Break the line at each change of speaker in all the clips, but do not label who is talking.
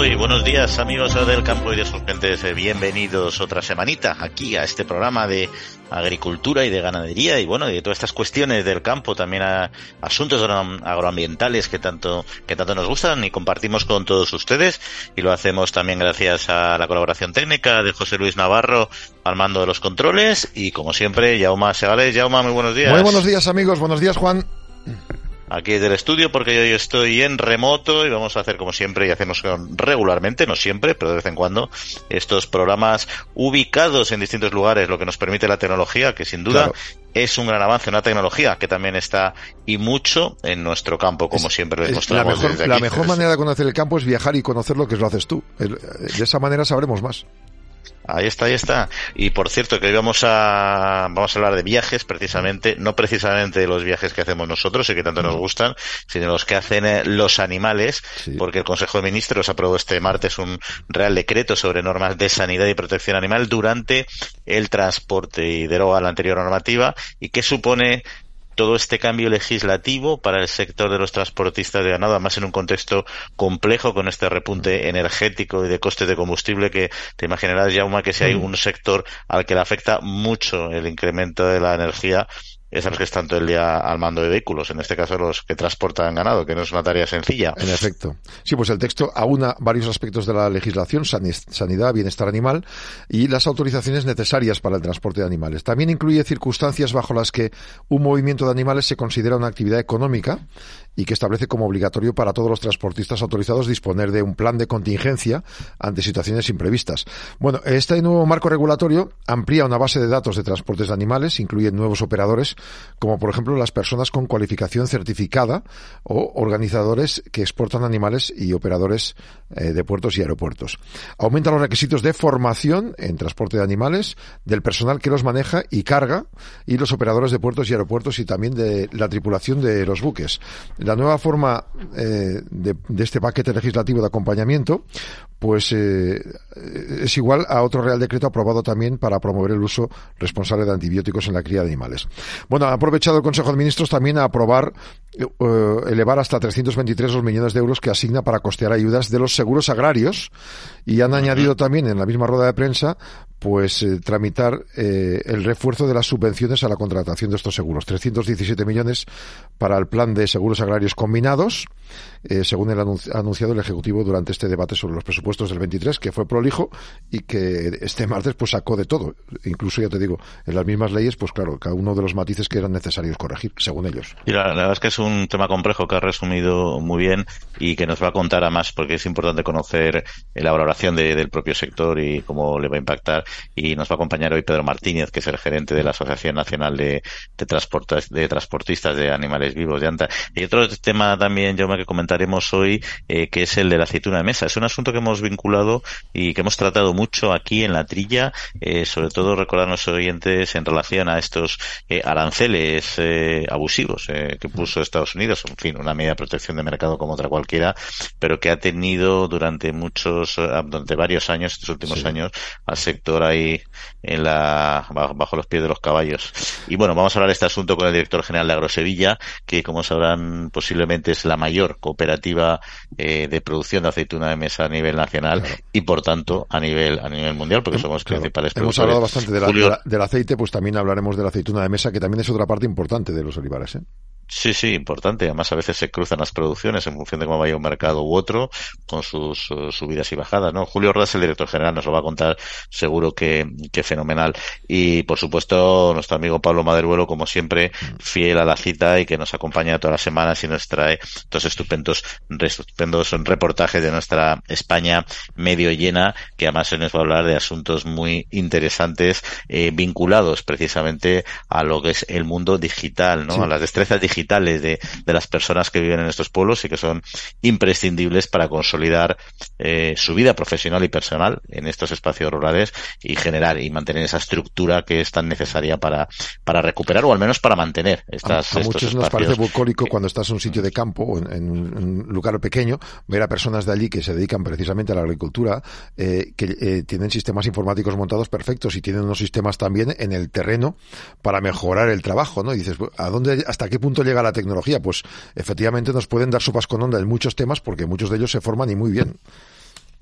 Buenos días amigos del campo y de sus gentes, bienvenidos otra semanita aquí a este programa de agricultura y de ganadería y bueno, de todas estas cuestiones del campo, también a asuntos agroambientales que tanto, que tanto nos gustan y compartimos con todos ustedes. Y lo hacemos también gracias a la colaboración técnica de José Luis Navarro al mando de los controles. Y como siempre, Yauma Segales. Yauma, muy buenos días.
Muy buenos días amigos, buenos días Juan
aquí del estudio porque yo estoy en remoto y vamos a hacer como siempre y hacemos regularmente, no siempre, pero de vez en cuando, estos programas ubicados en distintos lugares, lo que nos permite la tecnología, que sin duda es un gran avance, una tecnología que también está y mucho en nuestro campo, como siempre les mostramos.
La mejor, la mejor manera de conocer el campo es viajar y conocer lo que lo haces tú. De esa manera sabremos más.
Ahí está, ahí está. Y por cierto, que hoy vamos a, vamos a hablar de viajes, precisamente, no precisamente de los viajes que hacemos nosotros y que tanto nos gustan, sino los que hacen eh, los animales, porque el Consejo de Ministros aprobó este martes un real decreto sobre normas de sanidad y protección animal durante el transporte y deroga la anterior normativa y que supone todo este cambio legislativo para el sector de los transportistas de ganado, además en un contexto complejo con este repunte energético y de costes de combustible que te imaginarás, Jauma, que si hay un sector al que le afecta mucho el incremento de la energía, es a los que están todo el día al mando de vehículos, en este caso los que transportan ganado, que no es una tarea sencilla.
En efecto. Sí, pues el texto aúna varios aspectos de la legislación, sanidad, bienestar animal y las autorizaciones necesarias para el transporte de animales. También incluye circunstancias bajo las que un movimiento de animales se considera una actividad económica y que establece como obligatorio para todos los transportistas autorizados disponer de un plan de contingencia ante situaciones imprevistas. Bueno, este nuevo marco regulatorio amplía una base de datos de transportes de animales, incluye nuevos operadores, como por ejemplo las personas con cualificación certificada o organizadores que exportan animales y operadores eh, de puertos y aeropuertos. Aumenta los requisitos de formación en transporte de animales, del personal que los maneja y carga, y los operadores de puertos y aeropuertos y también de la tripulación de los buques. La nueva forma eh, de, este paquete legislativo de acompañamiento, pues eh, es igual a otro Real Decreto aprobado también para promover el uso responsable de antibióticos en la cría de animales. Bueno, ha aprovechado el Consejo de Ministros también a aprobar eh, elevar hasta 323 los millones de euros que asigna para costear ayudas de los seguros agrarios y han añadido también en la misma rueda de prensa pues eh, tramitar eh, el refuerzo de las subvenciones a la contratación de estos seguros. 317 millones para el plan de seguros agrarios combinados, eh, según el anunciado el Ejecutivo durante este debate sobre los presupuestos del 23, que fue prolijo y que este martes pues sacó de todo. Incluso, ya te digo, en las mismas leyes, pues claro, cada uno de los matices que eran necesarios corregir, según ellos.
Y la, verdad es que es un tema complejo que ha resumido muy bien y que nos va a contar a más, porque es importante conocer la valoración del propio sector y cómo le va a impactar y nos va a acompañar hoy Pedro Martínez, que es el gerente de la Asociación Nacional de, de, de Transportistas de Animales Vivos de ANTA. Y otro tema también, yo que comentaremos hoy, eh, que es el de la aceituna de mesa. Es un asunto que hemos vinculado y que hemos tratado mucho aquí en la trilla, eh, sobre todo recordar a nuestros oyentes en relación a estos eh, aranceles abusivos que puso Estados Unidos, en fin, una medida de protección de mercado como otra cualquiera, pero que ha tenido durante muchos, durante varios años, estos últimos años, al sector ahí en la, bajo los pies de los caballos. Y bueno, vamos a hablar de este asunto con el director general de Agrosevilla, que como sabrán posiblemente es la mayor cooperativa eh, de producción de aceituna de mesa a nivel nacional y por tanto a nivel a nivel mundial, porque somos principales
Hemos hablado bastante del aceite, pues también hablaremos de la aceituna de mesa, que también es otra parte importante de los olivares. ¿eh?
Sí, sí, importante. Además, a veces se cruzan las producciones en función de cómo vaya un mercado u otro, con sus uh, subidas y bajadas, ¿no? Julio Ordaz, el director general, nos lo va a contar seguro que, que fenomenal. Y, por supuesto, nuestro amigo Pablo Maderuelo, como siempre, fiel a la cita y que nos acompaña todas las semanas y nos trae estos estupendos, estupendos reportajes de nuestra España medio llena, que además se nos va a hablar de asuntos muy interesantes, eh, vinculados precisamente a lo que es el mundo digital, ¿no? A las destrezas digitales digitales de, de, las personas que viven en estos pueblos y que son imprescindibles para consolidar eh, su vida profesional y personal en estos espacios rurales y generar y mantener esa estructura que es tan necesaria para, para recuperar o al menos para mantener estas.
A, a muchos nos parece bucólico cuando estás en un sitio de campo o en, en, un lugar pequeño ver a personas de allí que se dedican precisamente a la agricultura, eh, que eh, tienen sistemas informáticos montados perfectos y tienen unos sistemas también en el terreno para mejorar el trabajo, ¿no? Y dices, ¿a dónde, hasta qué punto llega la tecnología? Pues efectivamente nos pueden dar sopas con onda en muchos temas porque muchos de ellos se forman y muy bien.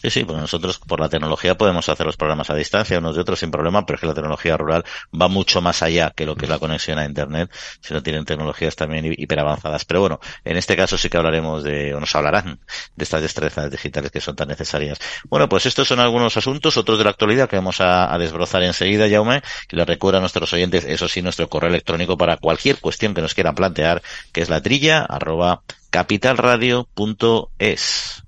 Sí, sí, pues nosotros por la tecnología podemos hacer los programas a distancia unos de otros sin problema, pero es que la tecnología rural va mucho más allá que lo que es la conexión a Internet, si no tienen tecnologías también hiper avanzadas. Pero bueno, en este caso sí que hablaremos de, o nos hablarán de estas destrezas digitales que son tan necesarias. Bueno, pues estos son algunos asuntos, otros de la actualidad que vamos a, a desbrozar enseguida, Jaume, y les recuerdo a nuestros oyentes, eso sí, nuestro correo electrónico para cualquier cuestión que nos quieran plantear, que es la trilla arroba capitalradio.es.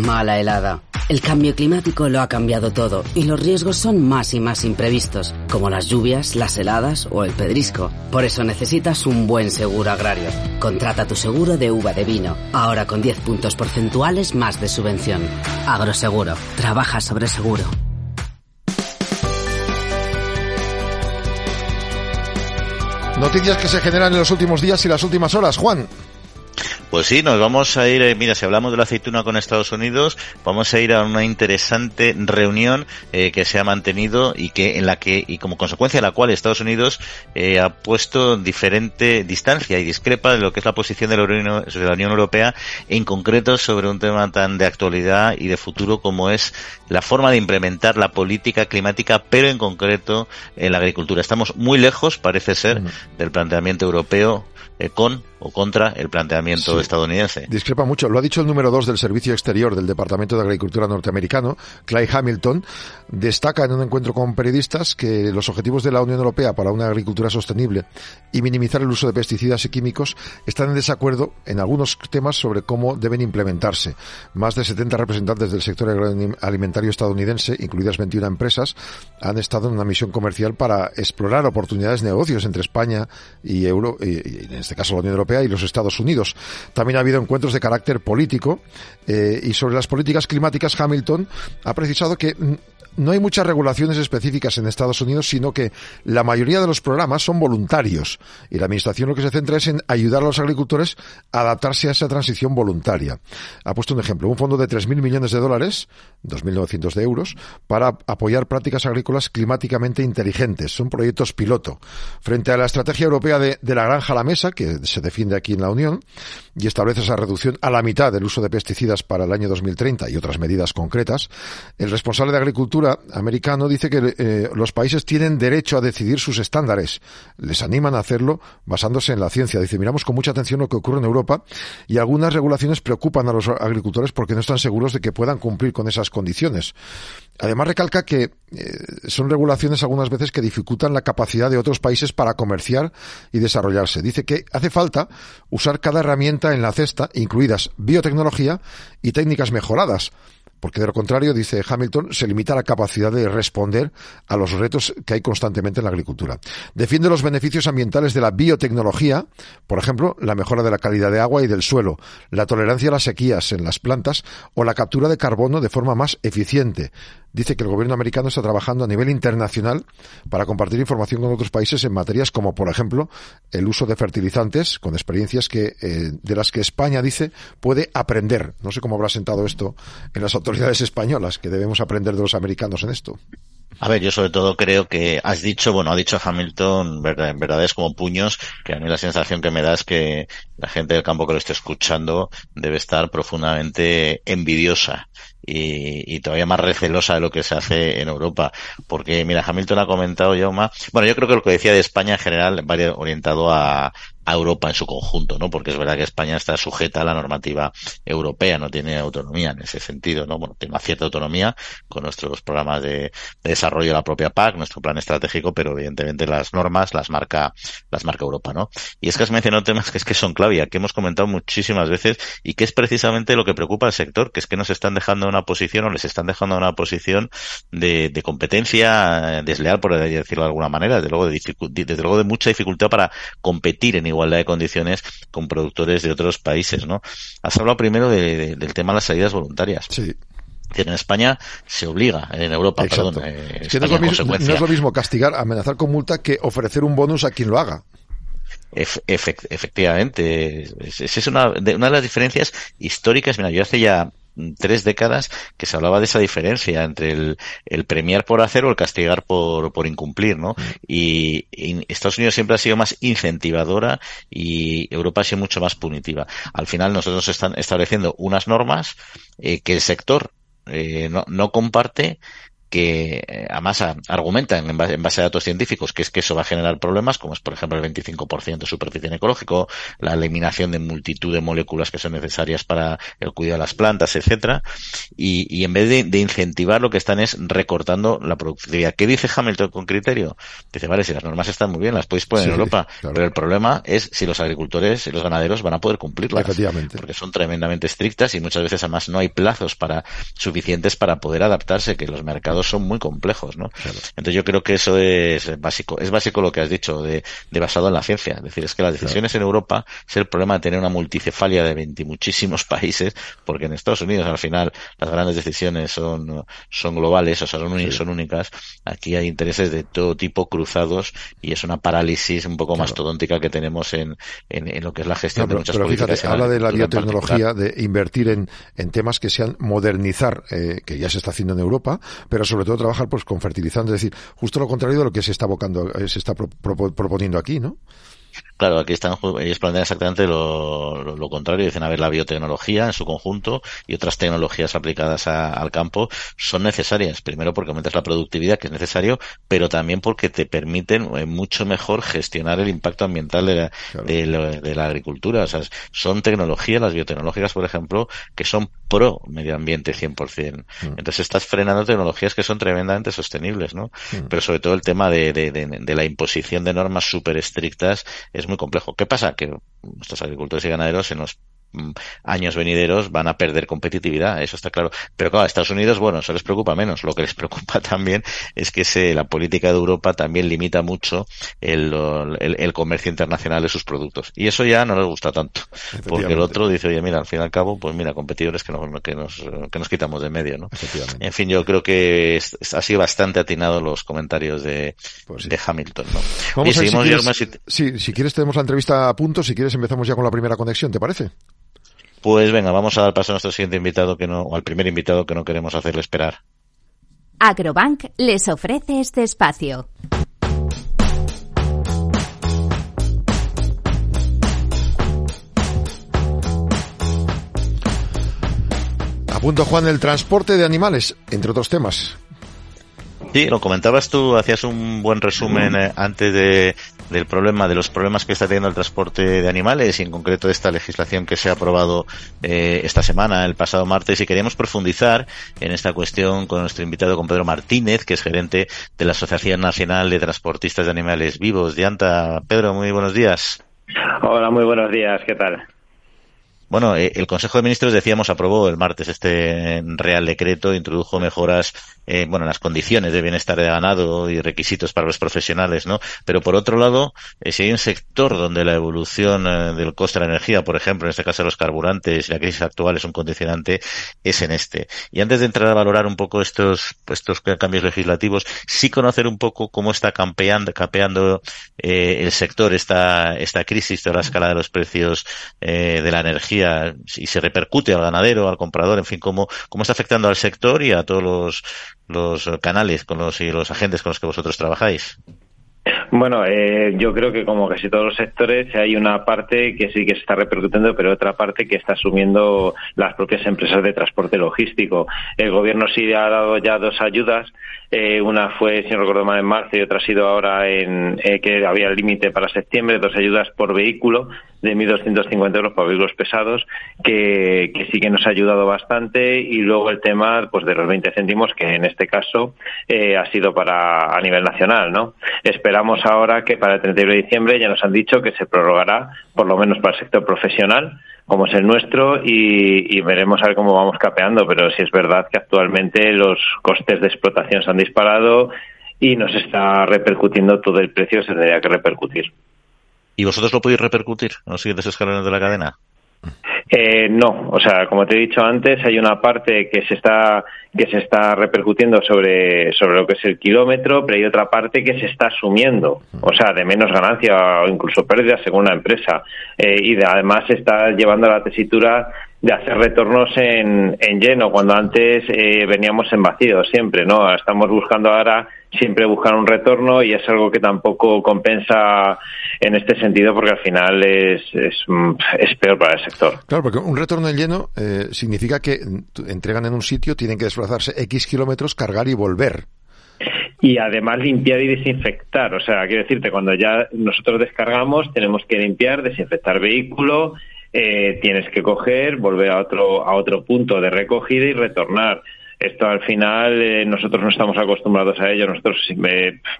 mala helada. El cambio climático lo ha cambiado todo y los riesgos son más y más imprevistos, como las lluvias, las heladas o el pedrisco. Por eso necesitas un buen seguro agrario. Contrata tu seguro de uva de vino, ahora con 10 puntos porcentuales más de subvención. Agroseguro, trabaja sobre seguro.
Noticias que se generan en los últimos días y las últimas horas, Juan.
Pues sí, nos vamos a ir, eh, mira, si hablamos de la aceituna con Estados Unidos, vamos a ir a una interesante reunión eh, que se ha mantenido y que en la que y como consecuencia de la cual Estados Unidos eh, ha puesto diferente distancia y discrepa de lo que es la posición de la, Unión, de la Unión Europea, en concreto sobre un tema tan de actualidad y de futuro como es la forma de implementar la política climática, pero en concreto en la agricultura. Estamos muy lejos, parece ser, del planteamiento europeo eh, con o contra el planteamiento sí. estadounidense.
Discrepa mucho. Lo ha dicho el número dos del Servicio Exterior del Departamento de Agricultura norteamericano, Clay Hamilton. Destaca en un encuentro con periodistas que los objetivos de la Unión Europea para una agricultura sostenible y minimizar el uso de pesticidas y químicos están en desacuerdo en algunos temas sobre cómo deben implementarse. Más de 70 representantes del sector alimentario estadounidense, incluidas 21 empresas, han estado en una misión comercial para explorar oportunidades de negocios entre España y, Euro, y en este caso la Unión Europea y los Estados Unidos. También ha habido encuentros de carácter político eh, y sobre las políticas climáticas Hamilton ha precisado que no hay muchas regulaciones específicas en Estados Unidos, sino que la mayoría de los programas son voluntarios y la Administración lo que se centra es en ayudar a los agricultores a adaptarse a esa transición voluntaria. Ha puesto un ejemplo, un fondo de 3.000 millones de dólares, 2.900 de euros, para apoyar prácticas agrícolas climáticamente inteligentes. Son proyectos piloto. Frente a la estrategia europea de, de la granja a la mesa, que se defiende aquí en la Unión, y establece esa reducción a la mitad del uso de pesticidas para el año 2030 y otras medidas concretas, el responsable de Agricultura americano dice que eh, los países tienen derecho a decidir sus estándares. Les animan a hacerlo basándose en la ciencia. Dice, miramos con mucha atención lo que ocurre en Europa y algunas regulaciones preocupan a los agricultores porque no están seguros de que puedan cumplir con esas condiciones. Además recalca que eh, son regulaciones algunas veces que dificultan la capacidad de otros países para comerciar y desarrollarse. Dice que hace falta usar cada herramienta en la cesta, incluidas biotecnología y técnicas mejoradas, porque de lo contrario, dice Hamilton, se limita la capacidad de responder a los retos que hay constantemente en la agricultura. Defiende los beneficios ambientales de la biotecnología, por ejemplo, la mejora de la calidad de agua y del suelo, la tolerancia a las sequías en las plantas o la captura de carbono de forma más eficiente. Dice que el gobierno americano está trabajando a nivel internacional para compartir información con otros países en materias como, por ejemplo, el uso de fertilizantes, con experiencias que, eh, de las que España dice puede aprender. No sé cómo habrá sentado esto en las autoridades españolas, que debemos aprender de los americanos en esto.
A ver, yo sobre todo creo que has dicho, bueno, ha dicho Hamilton en verdades como puños, que a mí la sensación que me da es que la gente del campo que lo esté escuchando debe estar profundamente envidiosa y, y, todavía más recelosa de lo que se hace en Europa. Porque, mira, Hamilton ha comentado, Jauma, bueno, yo creo que lo que decía de España en general va orientado a, a Europa en su conjunto, ¿no? Porque es verdad que España está sujeta a la normativa europea, no tiene autonomía en ese sentido, ¿no? Bueno, tiene una cierta autonomía con nuestros programas de, desarrollo de la propia PAC, nuestro plan estratégico, pero evidentemente las normas las marca, las marca Europa, ¿no? Y es que has mencionado temas que es que son clave, que hemos comentado muchísimas veces y que es precisamente lo que preocupa al sector, que es que nos están dejando una posición o les están dejando una posición de, de competencia desleal, por decirlo de alguna manera, desde luego de, desde luego de mucha dificultad para competir en igualdad de condiciones con productores de otros países, ¿no? Has hablado primero del tema de las salidas voluntarias.
Sí
en España se obliga, en Europa, perdón.
Eh, es que no, es mismo, no, es lo mismo, castigar, amenazar con multa que ofrecer un bonus a quien lo haga.
efectivamente, esa es una de, una de las diferencias históricas. Mira, yo hace ya tres décadas que se hablaba de esa diferencia entre el, el premiar por hacer o el castigar por, por incumplir, ¿no? Y, Estados Unidos siempre ha sido más incentivadora y Europa ha sido mucho más punitiva. Al final nosotros están estableciendo unas normas eh, que el sector eh, no, no comparte que eh, además argumentan en base, a datos científicos que es que eso va a generar problemas, como es por ejemplo el 25% de superficie en ecológico, la eliminación de multitud de moléculas que son necesarias para el cuidado de las plantas, etcétera, y, y en vez de, de, incentivar lo que están es recortando la productividad. ¿Qué dice Hamilton con criterio? Dice, vale, si las normas están muy bien, las podéis poner en Europa, pero el problema es si los agricultores y los ganaderos van a poder cumplirlas.
Efectivamente.
Porque son tremendamente estrictas y muchas veces además no hay plazos para suficientes para poder adaptarse, que los mercados son muy complejos, ¿no? Entonces yo creo que eso es básico. Es básico lo que has dicho de, de basado en la ciencia. Es decir, es que las decisiones en Europa es el problema de tener una multicefalia de 20 muchísimos países, porque en Estados Unidos al final las grandes decisiones son, son globales, o sea, son, son únicas. Aquí hay intereses de todo tipo cruzados y es una parálisis un poco mastodóntica que tenemos en, en, lo que es la gestión de muchas
pero Fíjate, habla de la biotecnología, de invertir en, en temas que sean modernizar, eh, que ya se está haciendo en Europa, pero sobre todo trabajar pues con fertilizantes, es decir, justo lo contrario de lo que se está abocando, eh, se está proponiendo aquí, ¿no?
Claro, aquí están, ellos plantean exactamente lo, lo, contrario. Dicen, a ver, la biotecnología en su conjunto y otras tecnologías aplicadas al campo son necesarias. Primero porque aumentas la productividad, que es necesario, pero también porque te permiten eh, mucho mejor gestionar el impacto ambiental de la, de, la agricultura. O sea, son tecnologías, las biotecnológicas, por ejemplo, que son pro medio ambiente 100%. Mm. Entonces estás frenando tecnologías que son tremendamente sostenibles, ¿no? Mm. Pero sobre todo el tema de, de, de la imposición de normas súper estrictas es muy complejo. ¿Qué pasa? Que nuestros agricultores y ganaderos los mm, años venideros van a perder competitividad, eso está claro. Pero claro, a Estados Unidos, bueno, eso les preocupa menos. Lo que les preocupa también es que se, la política de Europa también limita mucho el, el, comercio internacional de sus productos. Y eso ya no les gusta tanto. Porque el otro dice, oye, mira, al fin y al cabo, pues mira, competidores que, nos, que, nos, que nos quitamos de medio, ¿no? En fin, yo creo que ha sido bastante atinado los comentarios de,
pues
de Hamilton, ¿no?
Vamos seguimos, si quieres, sí, si quieres tenemos la entrevista a punto, si quieres empezamos ya con la primera conexión, ¿te parece?
Pues venga, vamos a dar paso a nuestro siguiente invitado que no, o al primer invitado que no queremos hacerle esperar.
Agrobank les ofrece este espacio.
A punto, Juan, el transporte de animales, entre otros temas.
Sí, lo comentabas tú, hacías un buen resumen eh, antes de, del problema, de los problemas que está teniendo el transporte de animales y en concreto de esta legislación que se ha aprobado eh, esta semana, el pasado martes, y queríamos profundizar en esta cuestión con nuestro invitado, con Pedro Martínez, que es gerente de la Asociación Nacional de Transportistas de Animales Vivos de ANTA. Pedro, muy buenos días.
Hola, muy buenos días, ¿qué tal?
Bueno, eh, el Consejo de Ministros, decíamos, aprobó el martes este Real Decreto, introdujo mejoras eh, bueno, las condiciones de bienestar de ganado y requisitos para los profesionales, ¿no? Pero por otro lado, eh, si hay un sector donde la evolución eh, del coste de la energía, por ejemplo, en este caso los carburantes y la crisis actual es un condicionante, es en este. Y antes de entrar a valorar un poco estos, estos cambios legislativos, sí conocer un poco cómo está campeando, capeando eh, el sector esta, esta crisis de la escala de los precios de la energía y se repercute al ganadero, al comprador, en fin, cómo, cómo está afectando al sector y a todos los los canales con los y los agentes con los que vosotros trabajáis?
Bueno, eh, yo creo que como casi todos los sectores hay una parte que sí que se está repercutiendo, pero otra parte que está asumiendo las propias empresas de transporte logístico. El gobierno sí ha dado ya dos ayudas. Eh, una fue, si no recuerdo mal, en marzo y otra ha sido ahora en eh, que había límite para septiembre, dos ayudas por vehículo de 1.250 euros para vehículos pesados, que, que, sí que nos ha ayudado bastante. Y luego el tema pues de los 20 céntimos, que en este caso eh, ha sido para a nivel nacional. ¿no? Esperamos ahora que para el 31 de diciembre ya nos han dicho que se prorrogará, por lo menos para el sector profesional, como es el nuestro, y, veremos a ver cómo vamos capeando. Pero sí es verdad que actualmente los costes de explotación se han disparado y nos está repercutiendo todo el precio se tendría que repercutir.
¿Y vosotros lo podéis repercutir en los siguientes escalones de la cadena?
Eh, no, o sea, como te he dicho antes, hay una parte que se está que se está repercutiendo sobre sobre lo que es el kilómetro, pero hay otra parte que se está asumiendo, o sea, de menos ganancia o incluso pérdida según la empresa, eh, y de, además se está llevando a la tesitura de hacer retornos en, en lleno, cuando antes eh, veníamos en vacío siempre, ¿no? Estamos buscando ahora siempre buscar un retorno y es algo que tampoco compensa en este sentido porque al final es, es, es peor para el sector.
Claro, porque un retorno en lleno eh, significa que entregan en un sitio, tienen que desplazarse X kilómetros, cargar y volver
y además limpiar y desinfectar. O sea, quiero decirte, cuando ya nosotros descargamos, tenemos que limpiar, desinfectar vehículo, eh, tienes que coger, volver a otro, a otro punto de recogida y retornar. Esto al final eh, nosotros no estamos acostumbrados a ello. Nosotros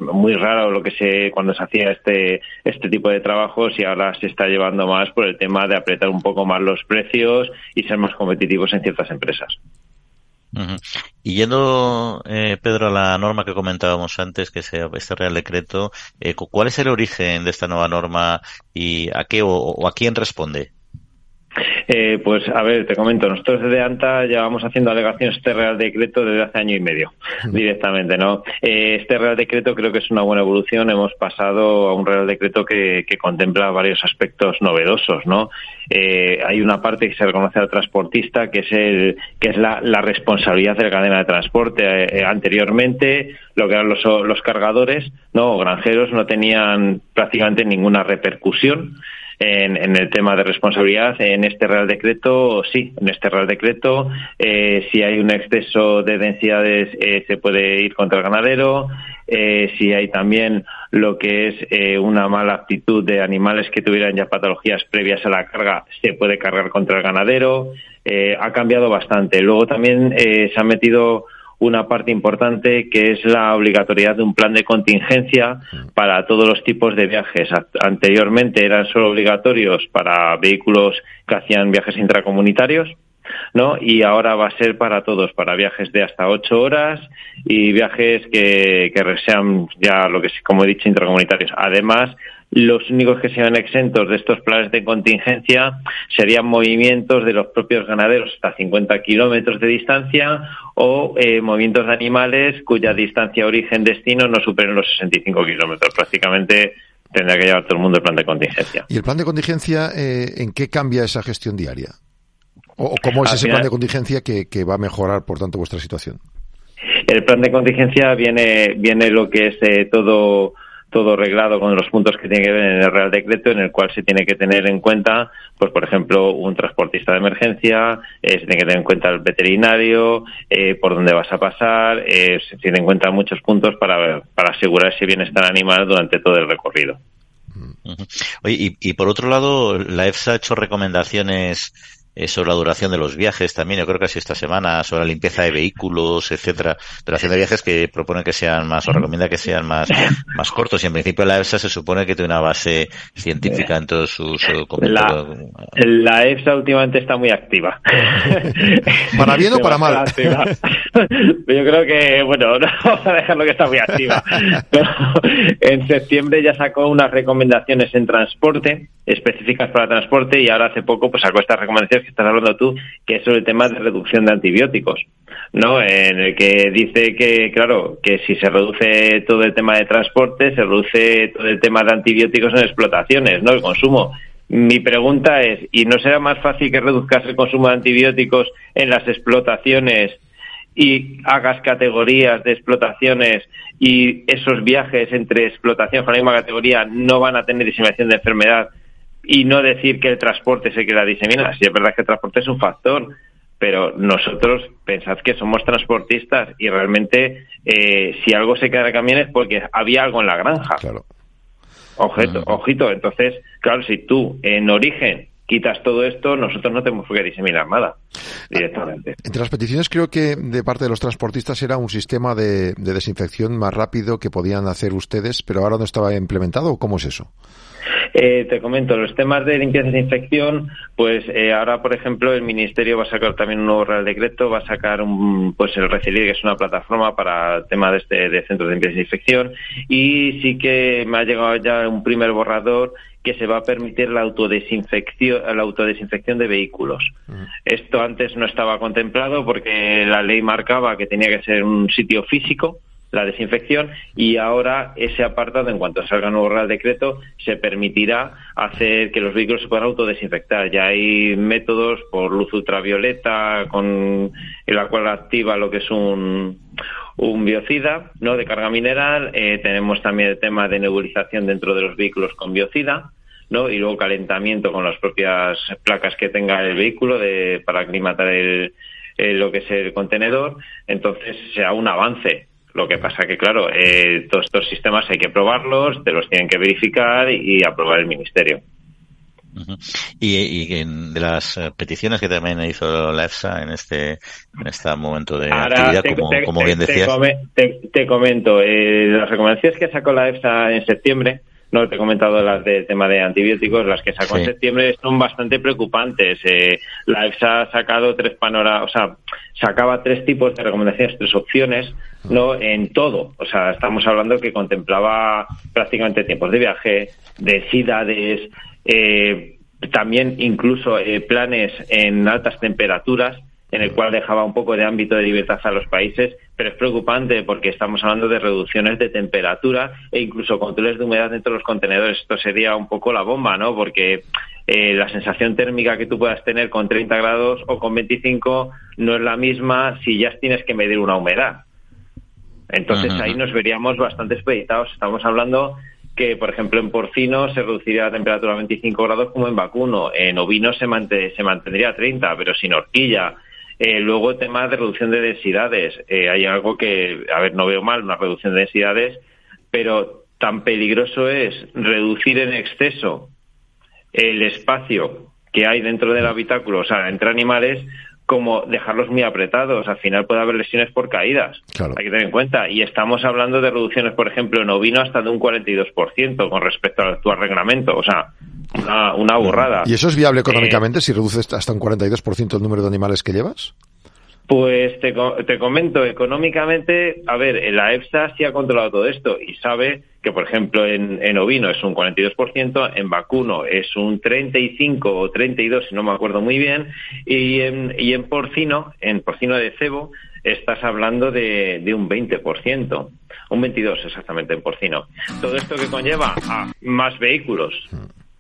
muy raro lo que se cuando se hacía este este tipo de trabajos y ahora se está llevando más por el tema de apretar un poco más los precios y ser más competitivos en ciertas empresas.
Y yendo, eh, Pedro, a la norma que comentábamos antes, que es este Real Decreto, eh, ¿cuál es el origen de esta nueva norma y a qué o a quién responde?
Eh, pues a ver, te comento, nosotros desde ANTA llevamos haciendo alegaciones este Real Decreto desde hace año y medio, directamente, ¿no? Eh, este Real Decreto creo que es una buena evolución, hemos pasado a un Real Decreto que, que contempla varios aspectos novedosos, ¿no? Eh, hay una parte que se reconoce al transportista, que es el que es la, la responsabilidad de la cadena de transporte. Eh, eh, anteriormente, lo que eran los, los cargadores, no, granjeros, no tenían prácticamente ninguna repercusión en, el tema de responsabilidad. En este Real Decreto, sí, en este Real Decreto, eh, si hay un exceso de densidades, eh, se puede ir contra el ganadero. Eh, si hay también lo que es eh, una mala actitud de animales que tuvieran ya patologías previas a la carga, se puede cargar contra el ganadero. Eh, ha cambiado bastante. Luego también eh, se ha metido una parte importante que es la obligatoriedad de un plan de contingencia para todos los tipos de viajes. Anteriormente eran solo obligatorios para vehículos que hacían viajes intracomunitarios, ¿no? Y ahora va a ser para todos, para viajes de hasta ocho horas y viajes que, sean ya lo que como he dicho intracomunitarios. Además, los únicos que sean exentos de estos planes de contingencia serían movimientos de los propios ganaderos hasta 50 kilómetros de distancia o eh, movimientos de animales cuya distancia origen-destino no superen los 65 kilómetros. Prácticamente tendría que llevar todo el mundo el plan de contingencia.
¿Y el plan de contingencia eh, en qué cambia esa gestión diaria? ¿O, cómo es ese plan de contingencia que, que va a mejorar, por tanto, vuestra situación?
El plan de contingencia viene, viene lo que es eh, todo todo reglado con los puntos que tiene que ver en el Real Decreto, en el cual se tiene que tener en cuenta, pues por ejemplo, un transportista de emergencia, eh, se tiene que tener en cuenta el veterinario, eh, por dónde vas a pasar, eh, se tiene en cuenta muchos puntos para, para asegurar ese bienestar animal durante todo el recorrido.
Oye, y, y por otro lado, la EFSA ha hecho recomendaciones eh, sobre la duración de los viajes también, yo creo que así esta semana, sobre la limpieza de vehículos, etcétera, duración de viajes que propone que sean más, o recomienda que sean más, más cortos, y en principio la EFSA se supone que tiene una base científica en todos sus
comentarios. La, la, EFSA últimamente está muy activa.
¿Para bien o para mal?
yo creo que, bueno, no vamos a dejarlo que está muy activa. Pero en septiembre ya sacó unas recomendaciones en transporte, específicas para transporte, y ahora hace poco pues sacó estas recomendaciones que estás hablando tú, que es sobre el tema de reducción de antibióticos, ¿no? En el que dice que, claro, que si se reduce todo el tema de transporte, se reduce todo el tema de antibióticos en explotaciones, ¿no? El consumo. Mi pregunta es, ¿y no será más fácil que reduzcas el consumo de antibióticos en las explotaciones y hagas categorías de explotaciones y esos viajes entre explotación con la misma categoría no van a tener diseminación de enfermedad y no decir que el transporte se queda disemina. Si es verdad que el transporte es un factor, pero nosotros pensad que somos transportistas y realmente eh, si algo se queda de camiones es porque había algo en la granja.
Claro.
Objeto, ojito, entonces, claro, si tú en origen quitas todo esto, nosotros no tenemos que diseminar nada directamente.
Entre las peticiones creo que de parte de los transportistas era un sistema de, de desinfección más rápido que podían hacer ustedes, pero ahora no estaba implementado. ¿Cómo es eso?
Eh, te comento, los temas de limpieza y desinfección, pues eh, ahora, por ejemplo, el Ministerio va a sacar también un nuevo Real Decreto, va a sacar un, pues el Recilir, que es una plataforma para el tema de, este, de centros de limpieza y desinfección, y sí que me ha llegado ya un primer borrador que se va a permitir la autodesinfección, la autodesinfección de vehículos. Esto antes no estaba contemplado porque la ley marcaba que tenía que ser un sitio físico, la desinfección y ahora ese apartado, en cuanto salga el nuevo Real Decreto, se permitirá hacer que los vehículos se puedan autodesinfectar. Ya hay métodos por luz ultravioleta, con la cual activa lo que es un, un biocida ¿no? de carga mineral. Eh, tenemos también el tema de nebulización dentro de los vehículos con biocida. ¿no? y luego calentamiento con las propias placas que tenga el vehículo de, para aclimatar el, lo que es el contenedor. Entonces, sea un avance lo que pasa que, claro, eh, todos estos sistemas hay que probarlos, te los tienen que verificar y, aprobar el Ministerio.
y, de las eh, peticiones que también hizo la EFSA en este en este momento de actividad, como, bien decías.
Te, comento, eh, las recomendaciones que sacó la EFSA en septiembre no te he comentado las del tema de antibióticos, las que sacó en septiembre son bastante preocupantes. Eh, la EFSA ha sacado tres panoramas, o sea, sacaba tres tipos de recomendaciones, tres opciones, no en todo. O sea, estamos hablando que contemplaba prácticamente tiempos de viaje, de ciudades, eh, también incluso eh, planes en altas temperaturas en el cual dejaba un poco de ámbito de libertad a los países, pero es preocupante porque estamos hablando de reducciones de temperatura e incluso controles de humedad dentro de los contenedores. Esto sería un poco la bomba, ¿no? Porque eh, la sensación térmica que tú puedas tener con 30 grados o con 25 no es la misma si ya tienes que medir una humedad. Entonces ahí nos veríamos bastante expeditados. Estamos hablando que, por ejemplo, en porcino se reduciría la temperatura a 25 grados como en vacuno. En ovino se, se mantendría a 30, pero sin horquilla. Eh, luego, el tema de reducción de densidades. Eh, hay algo que, a ver, no veo mal, una reducción de densidades, pero tan peligroso es reducir en exceso el espacio que hay dentro del habitáculo, o sea, entre animales, como dejarlos muy apretados. Al final puede haber lesiones por caídas. Hay que tener en cuenta. Y estamos hablando de reducciones, por ejemplo, en ovino hasta de un 42% con respecto al actual reglamento. O sea, una, burrada.
¿Y eso es viable económicamente si reduces hasta un 42% el número de animales que llevas?
Pues te, te comento, económicamente, a ver, la EFSA sí ha controlado todo esto y sabe que, por ejemplo, en, en ovino es un 42%, en vacuno es un 35 o 32, si no me acuerdo muy bien, y en, y en porcino, en porcino de cebo, estás hablando de, de un 20%, un 22 exactamente en porcino. Todo esto que conlleva a más vehículos,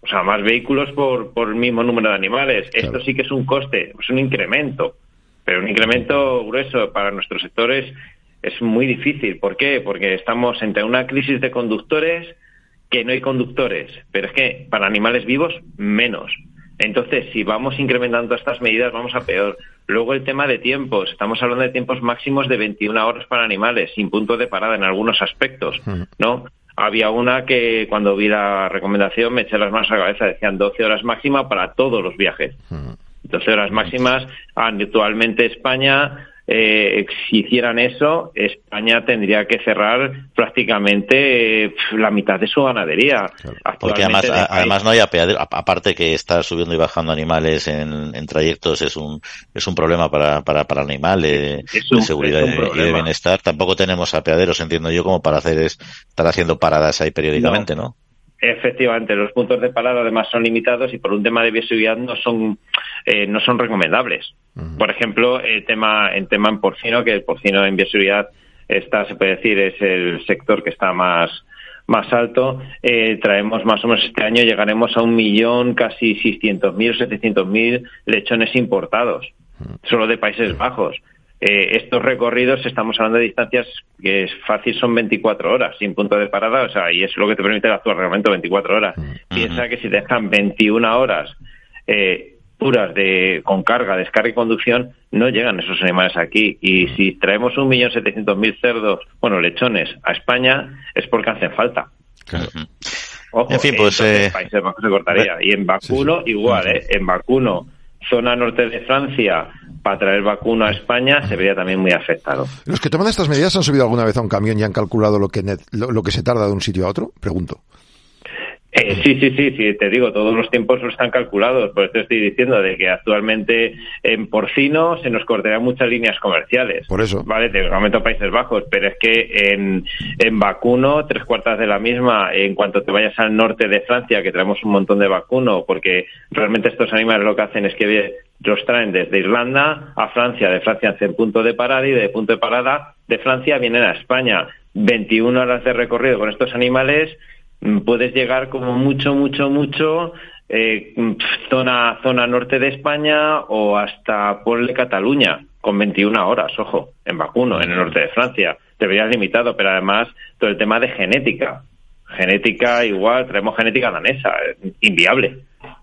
o sea, más vehículos por, por el mismo número de animales. Esto sí que es un coste, es un incremento, pero un incremento grueso para nuestros sectores es muy difícil. ¿Por qué? Porque estamos entre una crisis de conductores que no hay conductores, pero es que para animales vivos menos. Entonces, si vamos incrementando estas medidas, vamos a peor. Luego el tema de tiempos. Estamos hablando de tiempos máximos de 21 horas para animales, sin punto de parada en algunos aspectos, ¿no? había una que cuando vi la recomendación me eché las manos a la cabeza, decían 12 horas máxima para todos los viajes. 12 horas máximas. Actualmente España eh, si hicieran eso, España tendría que cerrar prácticamente eh, la mitad de su ganadería.
Porque además, además no hay apeadero, aparte que estar subiendo y bajando animales en, trayectos es un, es un problema para, para, para el animal de, seguridad y de bienestar. Tampoco tenemos apeaderos, entiendo yo, como para hacer es, estar haciendo paradas ahí periódicamente, ¿no?
Efectivamente, los puntos de parada además son limitados y por un tema de bioseguridad no son eh, no son recomendables. Por ejemplo, el tema en tema en porcino, que el porcino en bioseguridad está, se puede decir, es el sector que está más más alto. Eh, traemos más o menos este año llegaremos a un millón, casi 600.000 o 700.000 lechones importados, solo de Países Bajos. eh, estos recorridos estamos hablando de distancias que es fácil son 24 horas sin punto de parada, o sea, y es lo que te permite el actual reglamento 24 horas. Piensa que si te dejan 21 horas eh, puras de con carga, descarga y conducción, no llegan esos animales aquí. Y si traemos un millón setecientos mil cerdos, bueno, lechones, a España, es porque hacen falta.
en fin, pues. Eh...
Países Bajos se cortaría. Y en vacuno, igual, ¿eh? En vacuno, zona norte de Francia, para traer vacuno a España, se vería también muy afectado.
¿Los que toman estas medidas han subido alguna vez a un camión y han calculado lo que, lo que se tarda de un sitio a otro? Pregunto.
Eh, sí, sí, sí, sí, te digo, todos los tiempos están calculados, por eso estoy diciendo de que actualmente en porcino se nos cortarían muchas líneas comerciales.
Por eso.
Vale, de momento Países Bajos, pero es que en, en vacuno, tres cuartas de la misma, en cuanto te vayas al norte de Francia, que traemos un montón de vacuno, porque realmente estos animales lo que hacen es que los traen desde Irlanda a Francia, de Francia hacen punto de parada y de punto de parada de Francia vienen a España. 21 horas de recorrido con estos animales puedes llegar como mucho, mucho, mucho eh, mm, zona, zona norte de España o hasta Puebla Cataluña, con 21 horas, ojo, en vacuno, en el norte de Francia. Te verías limitado, pero además todo el tema de genética. Genética igual, traemos genética danesa, inviable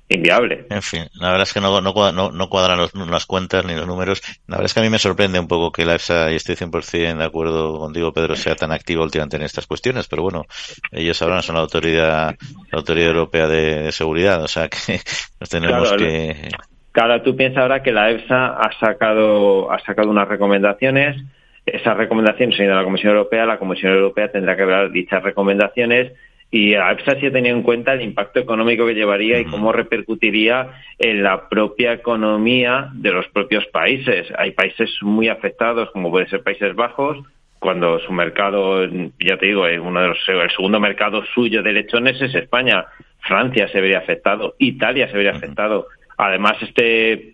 inviable.
En fin, la verdad es que no, no, no cuadran las cuentas ni los números. La verdad es que a mí me sorprende un poco que la EFSA, y estoy 100% de acuerdo contigo, Pedro, sea tan activo últimamente en estas cuestiones, pero bueno, ellos ahora son la autoridad, la autoridad europea de, seguridad, o sea que nos tenemos que...
Claro, tú piensas ahora que la EFSA ha sacado, ha sacado unas recomendaciones, esas recomendaciones ido a la Comisión Europea, la Comisión Europea tendrá que ver dichas recomendaciones y APSA sí ha tenido en cuenta el impacto económico que llevaría y cómo repercutiría en la propia economía de los propios países. Hay países muy afectados, como puede ser Países Bajos, cuando su mercado, ya te digo, uno de los, el segundo mercado suyo de lechones es España. Francia se vería afectado, Italia se vería afectado. Además, este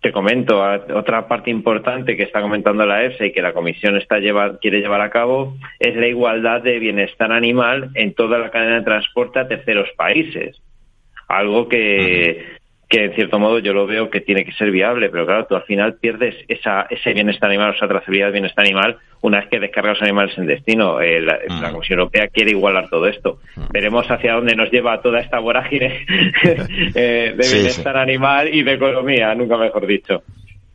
te comento, otra parte importante que está comentando la EFSA y que la Comisión está quiere llevar a cabo es la igualdad de bienestar animal en toda la cadena de transporte a terceros países. Algo que, que en cierto modo yo lo veo que tiene que ser viable, pero claro, tú al final pierdes esa, ese bienestar animal, o esa trazabilidad del bienestar animal, una vez que descargas los animales en destino. Eh, la, mm. Comisión Europea quiere igualar todo esto. Mm. Veremos hacia dónde nos lleva toda esta vorágine eh, de bienestar animal y de economía, nunca mejor dicho.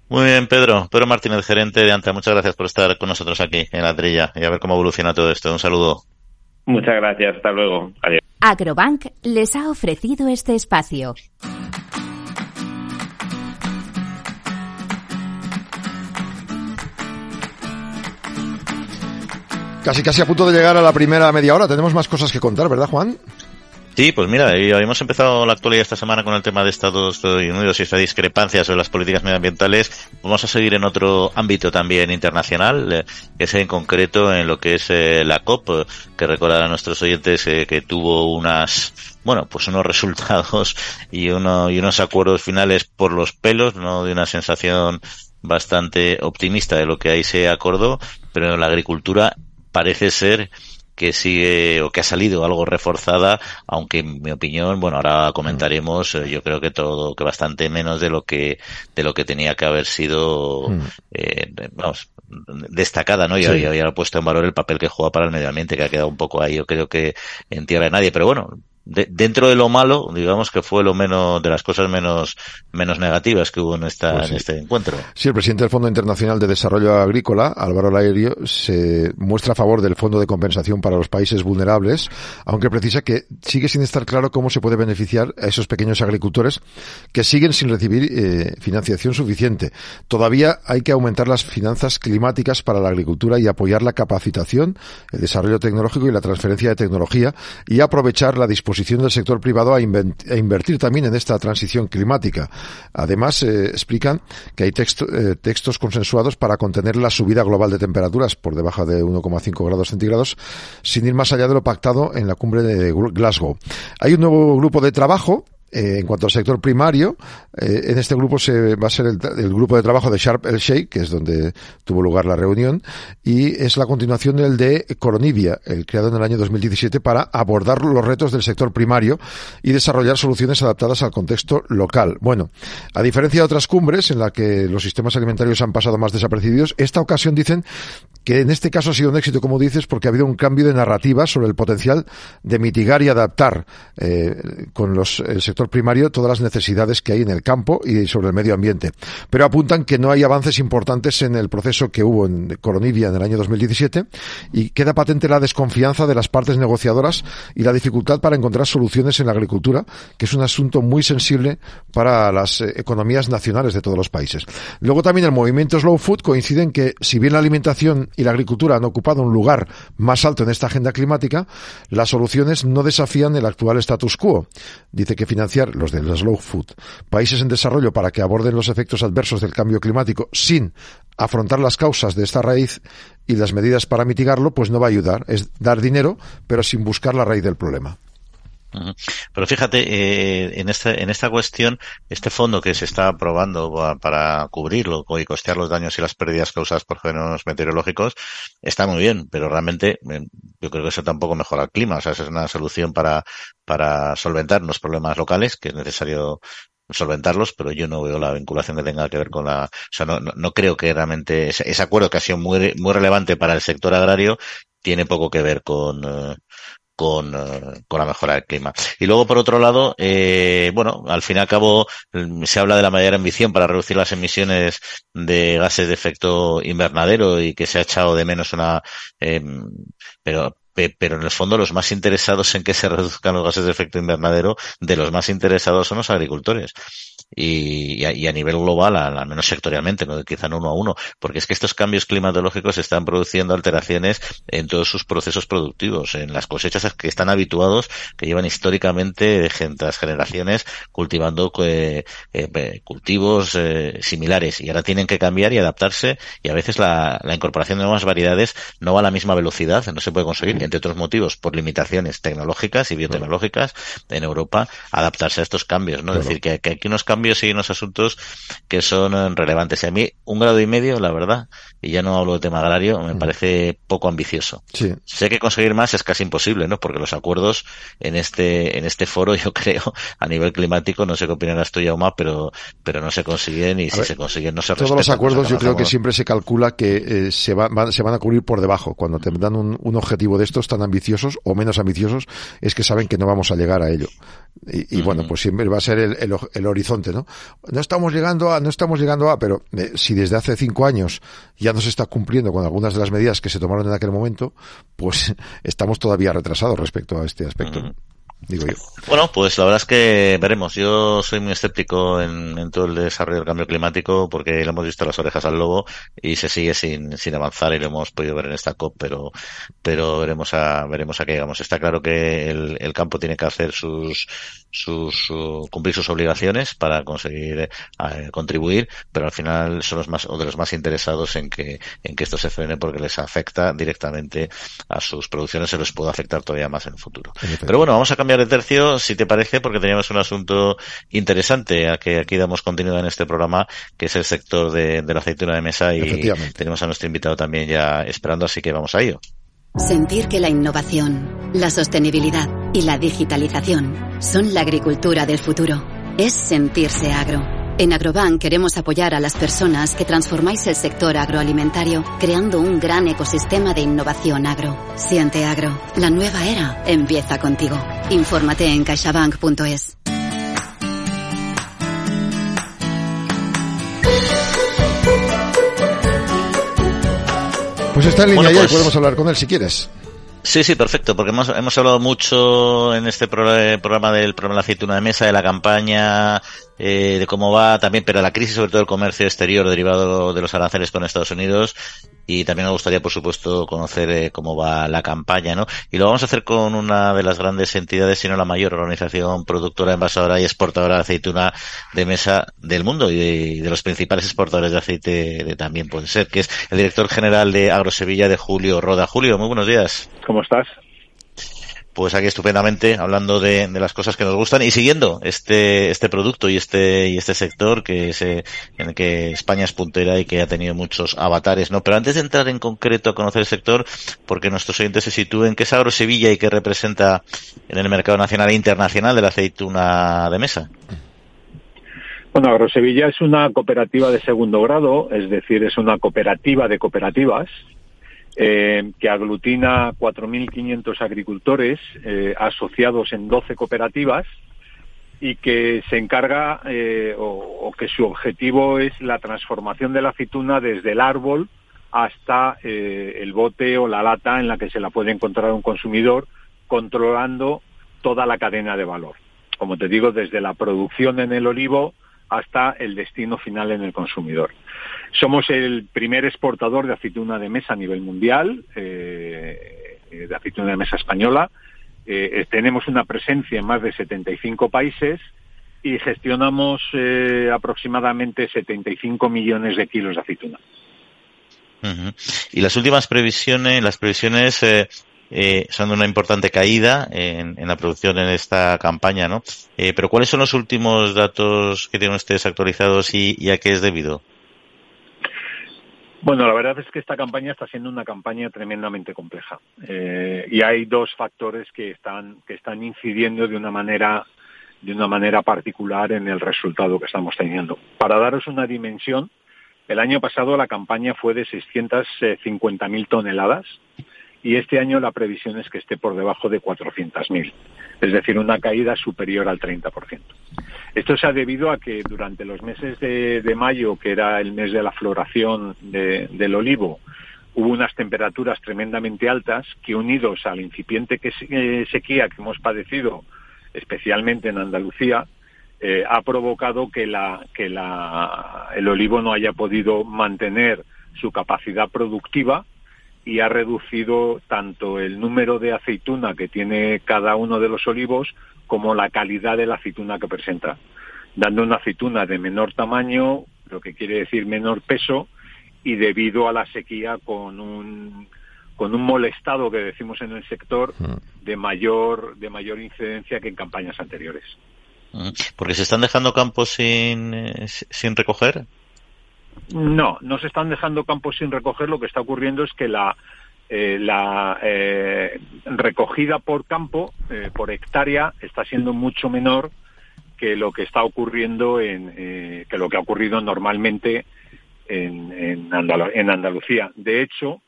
Muy bien, Pedro. Pedro Martínez, gerente de ANTA. Muchas gracias por estar con nosotros aquí en la trilla y a ver cómo evoluciona todo esto. Un saludo.
Muchas gracias. Hasta luego. Adiós.
Agrobank les ha ofrecido este espacio.
Casi casi a punto de llegar a la primera media hora. Tenemos más cosas que contar, ¿verdad, Juan?
Sí, pues mira, habíamos empezado la actualidad esta semana con el tema de Estados Unidos y esta discrepancia sobre las políticas medioambientales. Vamos a seguir en otro ámbito también internacional, eh, que es en concreto en lo que es eh, la COP, que recordar a nuestros oyentes eh, que tuvo unas, bueno, pues unos resultados y, uno, y unos acuerdos finales por los pelos, no de una sensación bastante optimista de lo que ahí se acordó, pero en la agricultura parece ser que sigue o que ha salido algo reforzada, aunque en mi opinión, bueno, ahora comentaremos, eh, yo creo que todo, que bastante menos de lo que, de lo que tenía que haber sido, mm. eh, vamos, destacada, ¿no? Y había, puesto en valor el papel que juega para el medio ambiente, que ha quedado un poco ahí, yo creo que en tierra de nadie, pero bueno, dentro de lo malo, digamos que fue lo menos de las cosas menos menos negativas que hubo en esta pues en este encuentro.
Sí, el presidente del Fondo Internacional de Desarrollo Agrícola, Álvaro Lairio, se muestra a favor del Fondo de Compensación para los países vulnerables, aunque precisa que sigue sin estar claro cómo se puede beneficiar a esos pequeños agricultores que siguen sin recibir eh, financiación suficiente. Todavía hay que aumentar las finanzas climáticas para la agricultura y apoyar la capacitación, el desarrollo tecnológico y la transferencia de tecnología y aprovechar la disposición posición del sector privado a, invertir también en esta transición climática. Además, eh, explican que hay eh, textos consensuados para contener la subida global de temperaturas por debajo de 1,5 grados centígrados, sin ir más allá de lo pactado en la cumbre de Glasgow. Hay un nuevo grupo de trabajo eh, en cuanto al sector primario, eh, en este grupo se va a ser el, grupo de trabajo de Sharp el Sheikh, que es donde tuvo lugar la reunión, y es la continuación del de Coronivia, el creado en el año 2017 para abordar los retos del sector primario y desarrollar soluciones adaptadas al contexto local. Bueno, a diferencia de otras cumbres en las que los sistemas alimentarios han pasado más desapercibidos, esta ocasión dicen que en este caso ha sido un éxito, como dices, porque ha habido un cambio de narrativa sobre el potencial de mitigar y adaptar eh, con los, el sector primario todas las necesidades que hay en el campo y sobre el medio ambiente. Pero apuntan que no hay avances importantes en el proceso que hubo en Coronivia en el año 2017 y queda patente la desconfianza de las partes negociadoras y la dificultad para encontrar soluciones en la agricultura, que es un asunto muy sensible para las eh, economías nacionales de todos los países. Luego también el movimiento Slow Food coincide en que si bien la alimentación y la agricultura han ocupado un lugar más alto en esta agenda climática, las soluciones no desafían el actual status quo. Dice que financia los de la slow food, países en desarrollo para que aborden los efectos adversos del cambio climático sin afrontar las causas de esta raíz y las medidas para mitigarlo, pues no va a ayudar. Es dar dinero, pero sin buscar la raíz del problema.
Pero fíjate, eh, en, esta, en esta cuestión, este fondo que se está aprobando para cubrirlo y costear los daños y las pérdidas causadas por fenómenos meteorológicos está muy bien, pero realmente eh, yo creo que eso tampoco mejora el clima. O sea, es una solución para, para solventar los problemas locales, que es necesario solventarlos, pero yo no veo la vinculación que tenga que ver con la, o sea, no, no, creo que realmente ese, acuerdo que ha sido muy, muy relevante para el sector agrario tiene poco que ver con, eh, con, eh, con la mejora del clima. Y luego, por otro lado, eh, bueno, al fin y al cabo mm, se habla de la mayor ambición para reducir las emisiones de gases de efecto invernadero y que se ha echado de menos una, eh, pero pero en el fondo los más interesados en que se reduzcan los gases de efecto invernadero, de los más interesados son los agricultores y, y, a, nivel global, al, menos sectorialmente, no quizá no uno a uno, porque es que estos cambios climatológicos están produciendo alteraciones en todos sus procesos productivos, en las cosechas que están habituados, que llevan históricamente de generaciones cultivando eh, eh, cultivos eh, similares y ahora tienen que cambiar y adaptarse y a veces la, la incorporación de nuevas variedades no va a la misma velocidad, no se puede conseguir, entre otros motivos, por limitaciones tecnológicas y biotecnológicas en Europa, adaptarse a estos cambios, ¿no? Es decir, que, que hay unos cambios y unos asuntos que son eh, relevantes. Y a mí, un grado y medio, la verdad, y ya no hablo de tema agrario, me mm. parece poco ambicioso.
Sí.
Sé que conseguir más es casi imposible, ¿no? Porque los acuerdos en este, en este foro, yo creo, a nivel climático, no sé qué opinarás tú, Yauma, pero, pero no se consiguen y si se consiguen no se
Todos los acuerdos yo creo que siempre se calcula que eh, se, van, se van a cubrir por debajo. Cuando te dan un, un objetivo de estos tan ambiciosos o menos ambiciosos, es que saben que no vamos a llegar a ello. Y, bueno, pues siempre va a ser el, el, horizonte, ¿no? No estamos llegando a, no estamos llegando a, pero eh, si desde hace cinco años ya no se está cumpliendo con algunas de las medidas que se tomaron en aquel momento, pues estamos todavía retrasados respecto a este aspecto. Digo yo.
Bueno, pues la verdad es que veremos. Yo soy muy escéptico en, en, todo el desarrollo del cambio climático porque le hemos visto las orejas al lobo y se sigue sin, sin avanzar y lo hemos podido ver en esta COP, pero, pero veremos a, veremos a qué llegamos. Está claro que el, el campo tiene que hacer sus, sus, cumplir sus obligaciones para conseguir eh, contribuir, pero al final son los más, o de los más interesados en que, en que esto se frene porque les afecta directamente a sus producciones, se les puede afectar todavía más en el futuro. Pero bueno, vamos a cambiar de tercio, si te parece, porque teníamos un asunto interesante a que aquí damos continuidad en este programa, que es el sector de, de la aceituna de mesa y tenemos a nuestro invitado también ya esperando, así que vamos a ello.
Sentir que la innovación, la sostenibilidad y la digitalización son la agricultura del futuro es sentirse agro. En Agrobank queremos apoyar a las personas que transformáis el sector agroalimentario creando un gran ecosistema de innovación agro. Siente agro. La nueva era empieza contigo. Infórmate en caixabank.es.
Pues está en línea ya y pues- podemos hablar con él si quieres.
Sí, sí, perfecto, porque hemos, hemos hablado mucho en este programa del programa de la aceituna de mesa, de la campaña, eh, de cómo va también, pero la crisis sobre todo el comercio exterior derivado de los aranceles con Estados Unidos y también me gustaría, por supuesto, conocer eh, cómo va la campaña, ¿no? Y lo vamos a hacer con una de las grandes entidades, si no la mayor organización productora, envasadora y exportadora de aceituna de mesa del mundo y de, los principales exportadores de aceite también puede ser, que es el director general de Agrosevilla de Julio Roda. Julio, muy buenos días.
¿Cómo estás?
Pues aquí estupendamente hablando de, las cosas que nos gustan y siguiendo este este producto y este y este sector que es en el que España es puntera y que ha tenido muchos avatares, ¿no? Pero antes de entrar en concreto a conocer el sector, porque nuestros oyentes se sitúen, ¿qué es Agro Sevilla y qué representa en el mercado nacional e internacional de la aceituna de mesa?
Bueno, Agrosevilla es una cooperativa de segundo grado, es decir, es una cooperativa de cooperativas eh, que aglutina 4.500 agricultores eh, asociados en 12 cooperativas y que se encarga eh, o, que su objetivo es la transformación de la aceituna desde el árbol hasta el bote o la lata en la que se la puede encontrar un consumidor, controlando toda la cadena de valor. Como te digo, desde la producción en el olivo hasta el destino final en el consumidor. Somos el primer exportador de aceituna de mesa a nivel mundial, eh, de aceituna de mesa española. Eh, tenemos una presencia en más de 75 países y gestionamos eh, aproximadamente 75 millones de kilos de aceituna.
Y las últimas previsiones, las previsiones eh, son de una importante caída en, la producción en esta campaña, ¿no? Eh, pero ¿cuáles son los últimos datos que tienen ustedes actualizados y, a qué es debido?
Bueno, la verdad es que esta campaña está siendo una campaña tremendamente compleja eh, y hay dos factores que están que están incidiendo de una manera de una manera particular en el resultado que estamos teniendo. Para daros una dimensión, el año pasado la campaña fue de 650.000 toneladas y este año la previsión es que esté por debajo de 400.000, es decir, una caída superior al 30%. Esto se ha debido a que durante los meses de, mayo, que era el mes de la floración del olivo, hubo unas temperaturas tremendamente altas que unidos al incipiente eh, sequía que hemos padecido, especialmente en Andalucía, eh, ha provocado que, que el olivo no haya podido mantener su capacidad productiva y ha reducido tanto el número de aceituna que tiene cada uno de los olivos como la calidad de la aceituna que presenta, dando una aceituna de menor tamaño, lo que quiere decir menor peso, y debido a la sequía con un con un molestado que decimos en el sector mm. de mayor de mayor incidencia que en campañas anteriores.
Mm. Porque se están dejando campos sin, eh, sin recoger.
No, no se están dejando campos sin recoger. Lo que está ocurriendo es que la, eh, la eh, recogida por campo, eh, por hectárea, está siendo mucho menor que lo que está ocurriendo en que lo que ha ocurrido normalmente en, en, Andalucía. De hecho,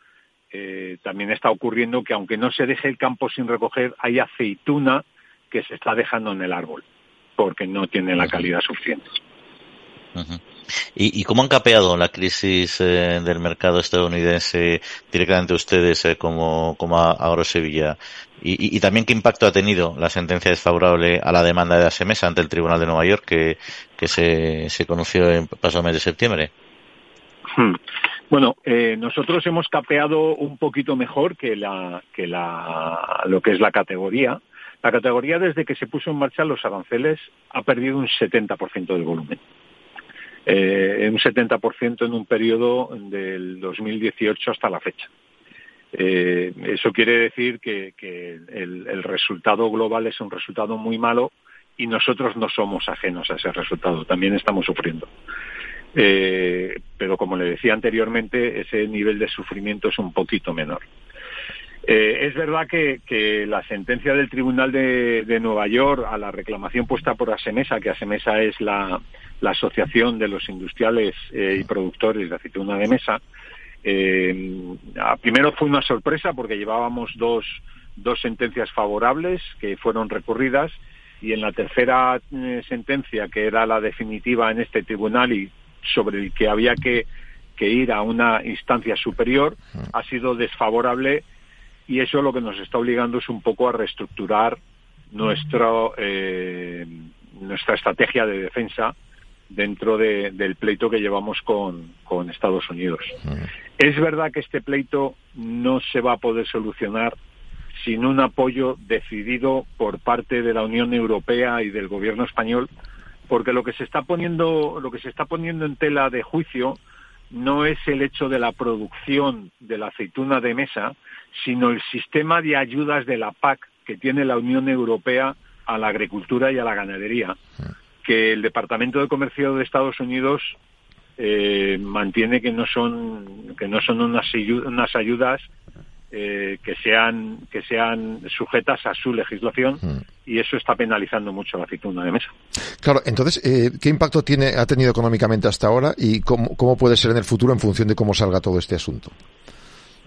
también está ocurriendo que aunque no se deje el campo sin recoger, hay aceituna que se está dejando en el árbol porque no tiene la calidad suficiente.
¿Y, cómo han capeado la crisis eh, del mercado estadounidense directamente ustedes eh, como, como Agrosevilla? Y, y, también qué impacto ha tenido la sentencia desfavorable a la demanda de ASEMES ante el Tribunal de Nueva York que, que se, se conoció en pasado mes de septiembre?
Hmm. Bueno, eh, nosotros hemos capeado un poquito mejor que, la, que la, lo que es la categoría. La categoría desde que se puso en marcha los aranceles ha perdido un 70% del volumen eh, un 70% en un periodo del 2018 hasta la fecha. Eh, eso quiere decir que, el, resultado global es un resultado muy malo y nosotros no somos ajenos a ese resultado, también estamos sufriendo. Eh, pero como le decía anteriormente, ese nivel de sufrimiento es un poquito menor. Eh, es verdad que, la sentencia del Tribunal de, Nueva York a la reclamación puesta por Asemesa, que Asemesa es la, Asociación de los Industriales eh, y Productores de Aceituna de Mesa, eh, primero fue una sorpresa porque llevábamos dos, dos sentencias favorables que fueron recurridas y en la tercera sentencia, que era la definitiva en este tribunal y sobre el que había que ir a una instancia superior, ha sido desfavorable y eso lo que nos está obligando es un poco a reestructurar nuestro, eh, nuestra estrategia de defensa dentro del pleito que llevamos con, con Estados Unidos. Es verdad que este pleito no se va a poder solucionar sin un apoyo decidido por parte de la Unión Europea y del gobierno español, porque lo que se está poniendo, lo que se está poniendo en tela de juicio no es el hecho de la producción de la aceituna de mesa, sino el sistema de ayudas de la PAC que tiene la Unión Europea a la agricultura y a la ganadería, que el Departamento de Comercio de Estados Unidos eh, mantiene que no son que no son unas, unas ayudas eh, que sean que sean sujetas a su legislación y eso está penalizando mucho la aceituna de mesa.
Claro, entonces, eh, ¿qué impacto tiene ha tenido económicamente hasta ahora y cómo, cómo puede ser en el futuro en función de cómo salga todo este asunto?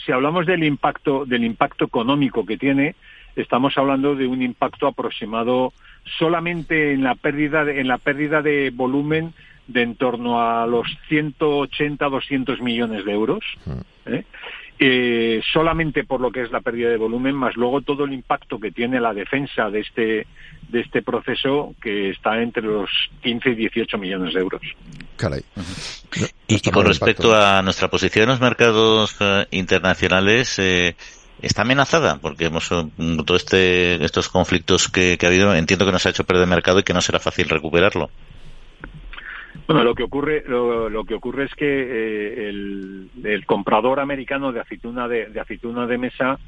Si hablamos del impacto del impacto económico que tiene, estamos hablando de un impacto aproximado solamente en la pérdida de, en la pérdida de volumen de en torno a los 180 200 millones de euros ¿eh? Eh, solamente por lo que es la pérdida de volumen más luego todo el impacto que tiene la defensa de este de este proceso que está entre los 15 y 18 millones de euros.
Caray.
y, con respecto a nuestra posición en los mercados eh, internacionales, eh, está amenazada porque hemos todo este estos conflictos que, ha habido entiendo que nos ha hecho perder mercado y que no será fácil recuperarlo
bueno lo que ocurre lo, que ocurre es que eh, el, comprador americano de aceituna de, de, de mesa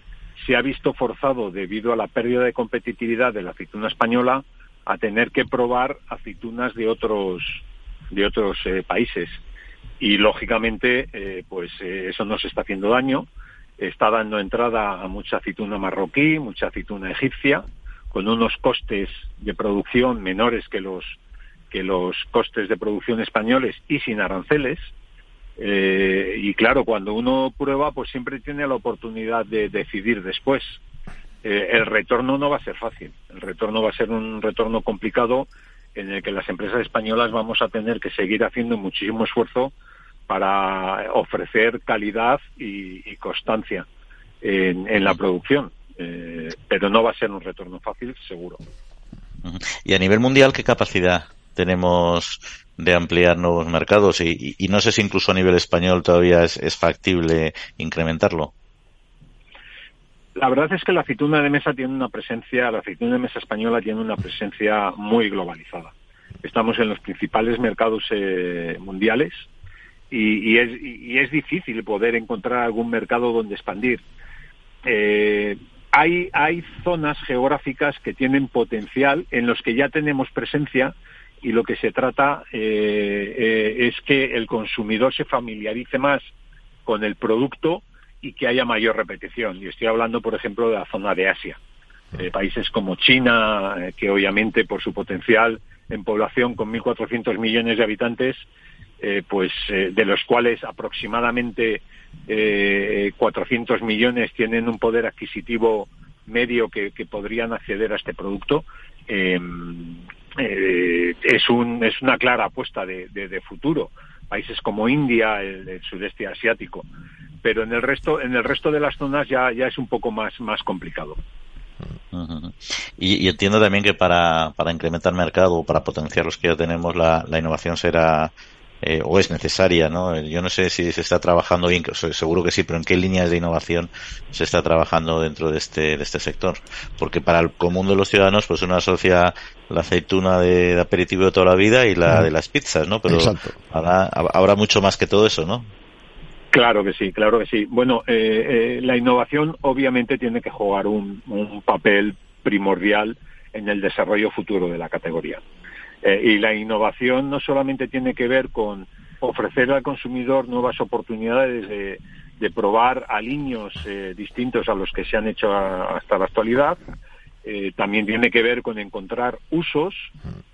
se ha visto forzado debido a la pérdida de competitividad de la aceituna española a tener que probar aceitunas de otros de otros eh, países. Y lógicamente eh, pues eso nos está haciendo daño. Está dando entrada a mucha aceituna marroquí, mucha aceituna egipcia, con unos costes de producción menores que los que los costes de producción españoles y sin aranceles. Eh, y claro, cuando uno prueba, pues siempre tiene la oportunidad de decidir después. Eh, el retorno no va a ser fácil. El retorno va a ser un retorno complicado en el que las empresas españolas vamos a tener que seguir haciendo muchísimo esfuerzo para ofrecer calidad y, constancia en, la producción. Eh, pero no va a ser un retorno fácil, seguro.
Y a nivel mundial, ¿qué capacidad tenemos de ampliar nuevos mercados? Y, no sé si incluso a nivel español todavía es, factible incrementarlo.
La verdad es que la aceituna de mesa tiene una presencia, la aceituna de mesa española tiene una presencia muy globalizada. Estamos en los principales mercados eh, mundiales, y, es, y es difícil poder encontrar algún mercado donde expandir. Eh, hay, hay zonas geográficas que tienen potencial en los que ya tenemos presencia y lo que se trata eh, eh, es que el consumidor se familiarice más con el producto y que haya mayor repetición. Y estoy hablando, por ejemplo, de la zona de Asia. países como China, que obviamente por su potencial en población con 1.400 millones de habitantes eh, pues eh, de los cuales aproximadamente eh, 400 millones tienen un poder adquisitivo medio que, podrían acceder a este producto eh, es un es una clara apuesta de, futuro. Países como India el, sudeste asiático. Pero en el resto en el resto de las zonas ya ya es un poco más más complicado.
Y, entiendo también que para, para incrementar mercado o para potenciar los que ya tenemos, la, la innovación será eh, o es necesaria, ¿no? Yo no sé si se está trabajando bien, seguro que sí, pero ¿en qué líneas de innovación se está trabajando dentro de este, de este sector? Porque para el común de los ciudadanos, pues uno asocia la aceituna de, aperitivo de toda la vida y la de las pizzas, ¿no? Pero habrá, mucho más que todo eso, ¿no?
Claro que sí, claro que sí. Bueno, eh, eh, la innovación obviamente tiene que jugar un, un papel primordial en el desarrollo futuro de la categoría. Eh, y la innovación no solamente tiene que ver con ofrecer al consumidor nuevas oportunidades de, probar aliños eh, distintos a los que se han hecho hasta la actualidad, eh, también tiene que ver con encontrar usos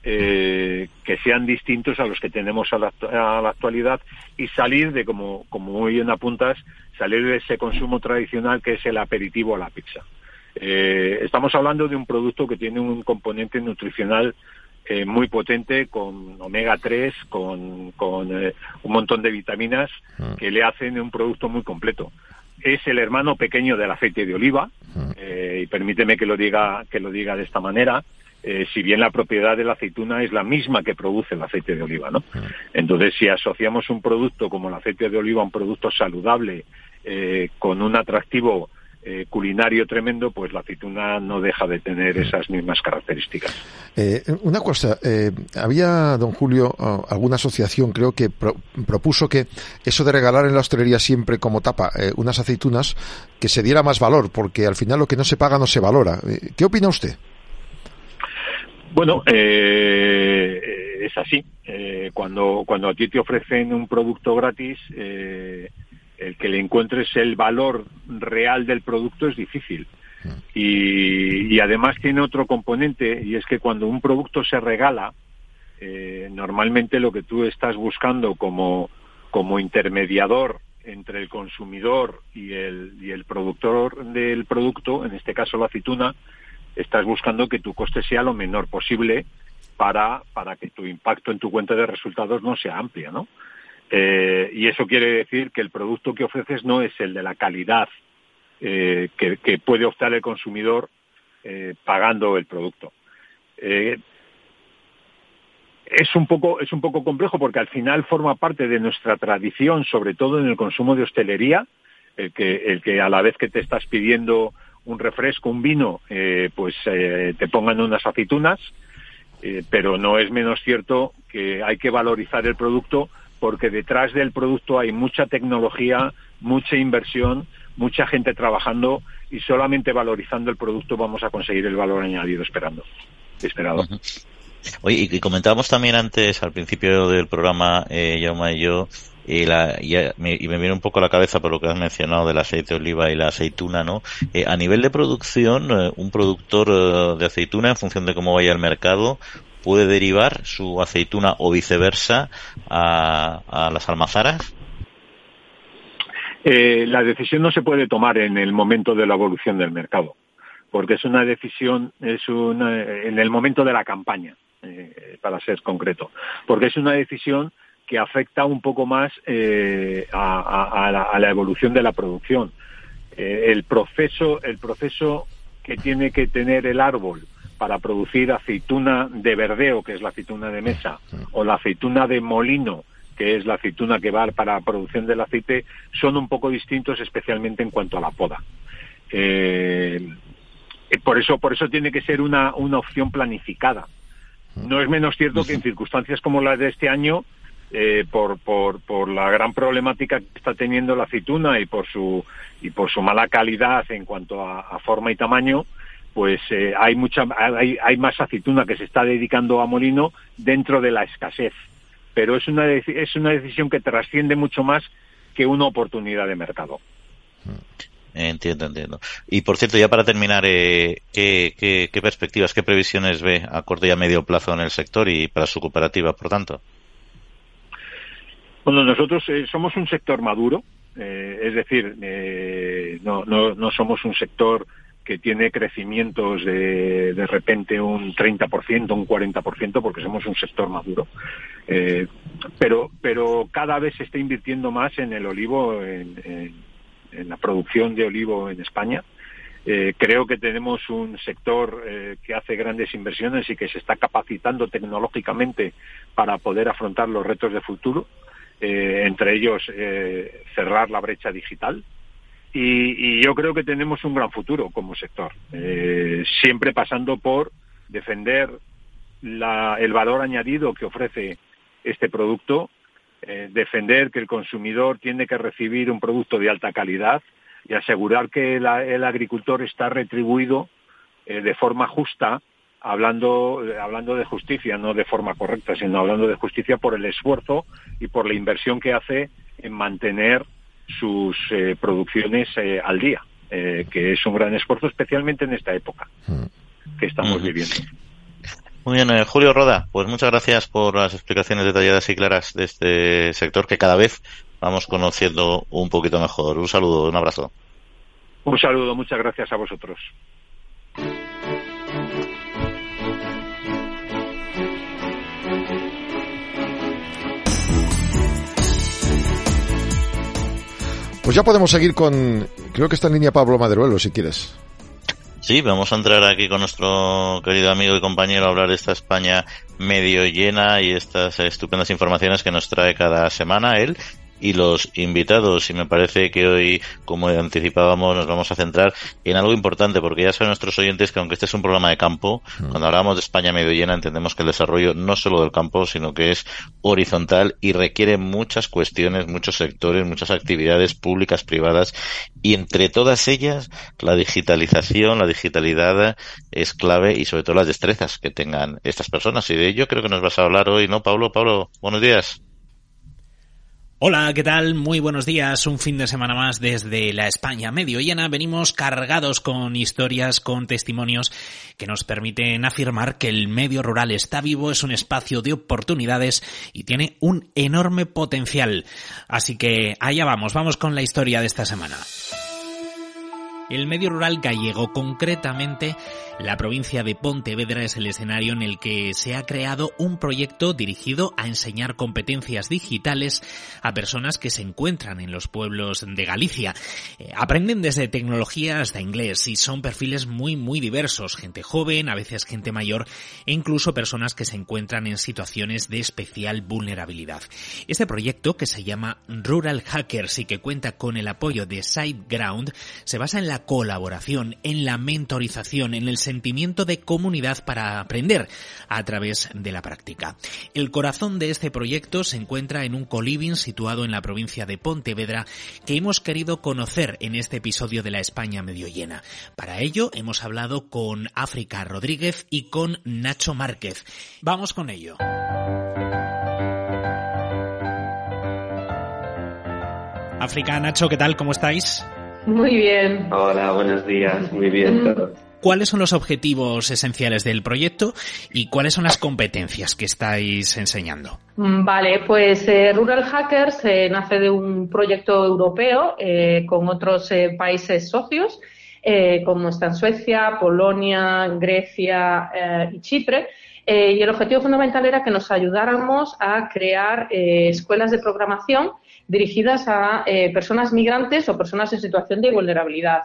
que sean distintos a los que tenemos a la, actualidad y salir de, como, como muy bien apuntas, salir de ese consumo tradicional que es el aperitivo a la pizza. estamos hablando de un producto que tiene un componente nutricional eh, muy potente con omega 3, con, con eh, un montón de vitaminas mm. que le hacen un producto muy completo. Es el hermano pequeño del aceite de oliva mm. eh, y permíteme que lo diga que lo diga de esta manera. si bien la propiedad de la aceituna es la misma que produce el aceite de oliva, ¿no? Mm. Entonces, si asociamos un producto como el aceite de oliva a un producto saludable con un atractivo eh, culinario tremendo, pues la aceituna no deja de tener esas mismas características.
Eh, una cosa, eh, había, don Julio, alguna asociación, creo que propuso que eso de regalar en la hostelería siempre como tapa unas aceitunas, que se diera más valor, porque al final lo que no se paga no se valora. ¿Qué opina usted?
Bueno, es así. cuando, cuando a ti te ofrecen un producto gratis, el que le encuentres el valor real del producto es difícil. Y, además tiene otro componente, y es que cuando un producto se regala, eh, normalmente lo que tú estás buscando como, como intermediador entre el consumidor y el, y el productor del producto, en este caso la aceituna, estás buscando que tu coste sea lo menor posible para, para que tu impacto en tu cuenta de resultados no sea amplio, ¿no? Eh, y eso quiere decir que el producto que ofreces no es el de la calidad eh, que, puede optar el consumidor eh, pagando el producto. es un poco es un poco complejo porque al final forma parte de nuestra tradición, sobre todo en el consumo de hostelería, el que el que a la vez que te estás pidiendo un refresco, un vino, pues te pongan unas aceitunas, pero no es menos cierto que hay que valorizar el producto porque detrás del producto hay mucha tecnología, mucha inversión, mucha gente trabajando y solamente valorizando el producto vamos a conseguir el valor añadido esperando, esperado.
Oye, y comentábamos también antes, al principio del programa, eh, y yo, y, la, y, me, viene un poco la cabeza por lo que has mencionado del aceite de oliva y la aceituna, ¿no? Eh, a nivel de producción, eh, un productor eh, de aceituna, en función de cómo vaya el mercado, puede derivar su aceituna o viceversa a, las almazaras?
Eh, la decisión no se puede tomar en el momento de la evolución del mercado, porque es una decisión, es una, en el momento de la campaña, eh, para ser concreto, porque es una decisión que afecta un poco más eh, a, la, a, la, evolución de la producción. el proceso, el proceso que tiene que tener el árbol para producir aceituna de verdeo, que es la aceituna de mesa, o la aceituna de molino, que es la aceituna que va para producción del aceite, son un poco distintos, especialmente en cuanto a la poda. Eh, por eso, por eso tiene que ser una, una opción planificada. No es menos cierto que en circunstancias como las de este año, eh, por, por, por la gran problemática que está teniendo la aceituna y por su y por su mala calidad en cuanto a forma y tamaño, pues eh, hay mucha hay, hay, más aceituna que se está dedicando a molino dentro de la escasez pero es una es una decisión que trasciende mucho más que una oportunidad de mercado
Entiendo, entiendo. Y por cierto, ya para terminar, eh, ¿qué, qué, perspectivas, qué previsiones ve a corto y a medio plazo en el sector y para su cooperativa, por tanto?
Bueno, nosotros eh, somos un sector maduro, es decir, no, no, no somos un sector que tiene crecimientos de de repente un 30%, un 40%, porque somos un sector maduro. Eh, pero, pero cada vez se está invirtiendo más en el olivo, en, la producción de olivo en España. Eh, creo que tenemos un sector eh, que hace grandes inversiones y que se está capacitando tecnológicamente para poder afrontar los retos de futuro, entre ellos cerrar la brecha digital, y, yo creo que tenemos un gran futuro como sector, eh, siempre pasando por defender el valor añadido que ofrece este producto, eh, defender que el consumidor tiene que recibir un producto de alta calidad y asegurar que el agricultor está retribuido eh, de forma justa, hablando, hablando de justicia, no de forma correcta, sino hablando de justicia por el esfuerzo y por la inversión que hace en mantener sus eh, producciones eh, al día, eh, que es un gran esfuerzo, especialmente en esta época que estamos viviendo.
Muy bien, Julio Roda, pues muchas gracias por las explicaciones detalladas y claras de este sector que cada vez vamos conociendo un poquito mejor. Un saludo, un abrazo.
Un saludo, muchas gracias a vosotros.
Pues ya podemos seguir con, creo que está en línea Pablo Maderuelo, si quieres.
Sí, vamos a entrar aquí con nuestro querido amigo y compañero a hablar de esta España medio llena y estas estupendas informaciones que nos trae cada semana él. Y los invitados. Y me parece que hoy, como anticipábamos, nos vamos a centrar en algo importante, porque ya saben nuestros oyentes que aunque este es un programa de campo, mm. cuando hablamos de España medio llena entendemos que el desarrollo no solo del campo, sino que es horizontal y requiere muchas cuestiones, muchos sectores, muchas actividades públicas, privadas, y entre todas ellas la digitalización, la digitalidad es clave y sobre todo las destrezas que tengan estas personas. Y de ello creo que nos vas a hablar hoy, ¿no, Pablo? Pablo, buenos días.
Hola, ¿qué tal? Muy buenos días. Un fin de semana más desde la España medio llena. Venimos cargados con historias, con testimonios que nos permiten afirmar que el medio rural está vivo, es un espacio de oportunidades y tiene un enorme potencial. Así que allá vamos, vamos con la historia de esta semana. El medio rural gallego, concretamente la provincia de Pontevedra, es el escenario en el que se ha creado un proyecto dirigido a enseñar competencias digitales a personas que se encuentran en los pueblos de Galicia. Eh, aprenden desde tecnología hasta inglés y son perfiles muy muy diversos, gente joven, a veces gente mayor e incluso personas que se encuentran en situaciones de especial vulnerabilidad. Este proyecto, que se llama Rural Hackers y que cuenta con el apoyo de SiteGround, se basa en la colaboración, en la mentorización, en el sentimiento de comunidad para aprender a través de la práctica. El corazón de este proyecto se encuentra en un coliving situado en la provincia de Pontevedra que hemos querido conocer en este episodio de la España medio llena. Para ello hemos hablado con África Rodríguez y con Nacho Márquez. Vamos con ello. África, Nacho, ¿qué tal? ¿Cómo estáis?
Muy bien.
Hola, buenos días. Muy bien. Mm.
¿Cuáles son los objetivos esenciales del proyecto y cuáles son las competencias que estáis enseñando?
Mm, vale, pues eh, Rural Hackers eh, nace de un proyecto europeo eh, con otros países socios, como están Suecia, Polonia, Grecia y Chipre. y el objetivo fundamental era que nos ayudáramos a crear escuelas de programación dirigidas a eh, personas migrantes o personas en situación de vulnerabilidad.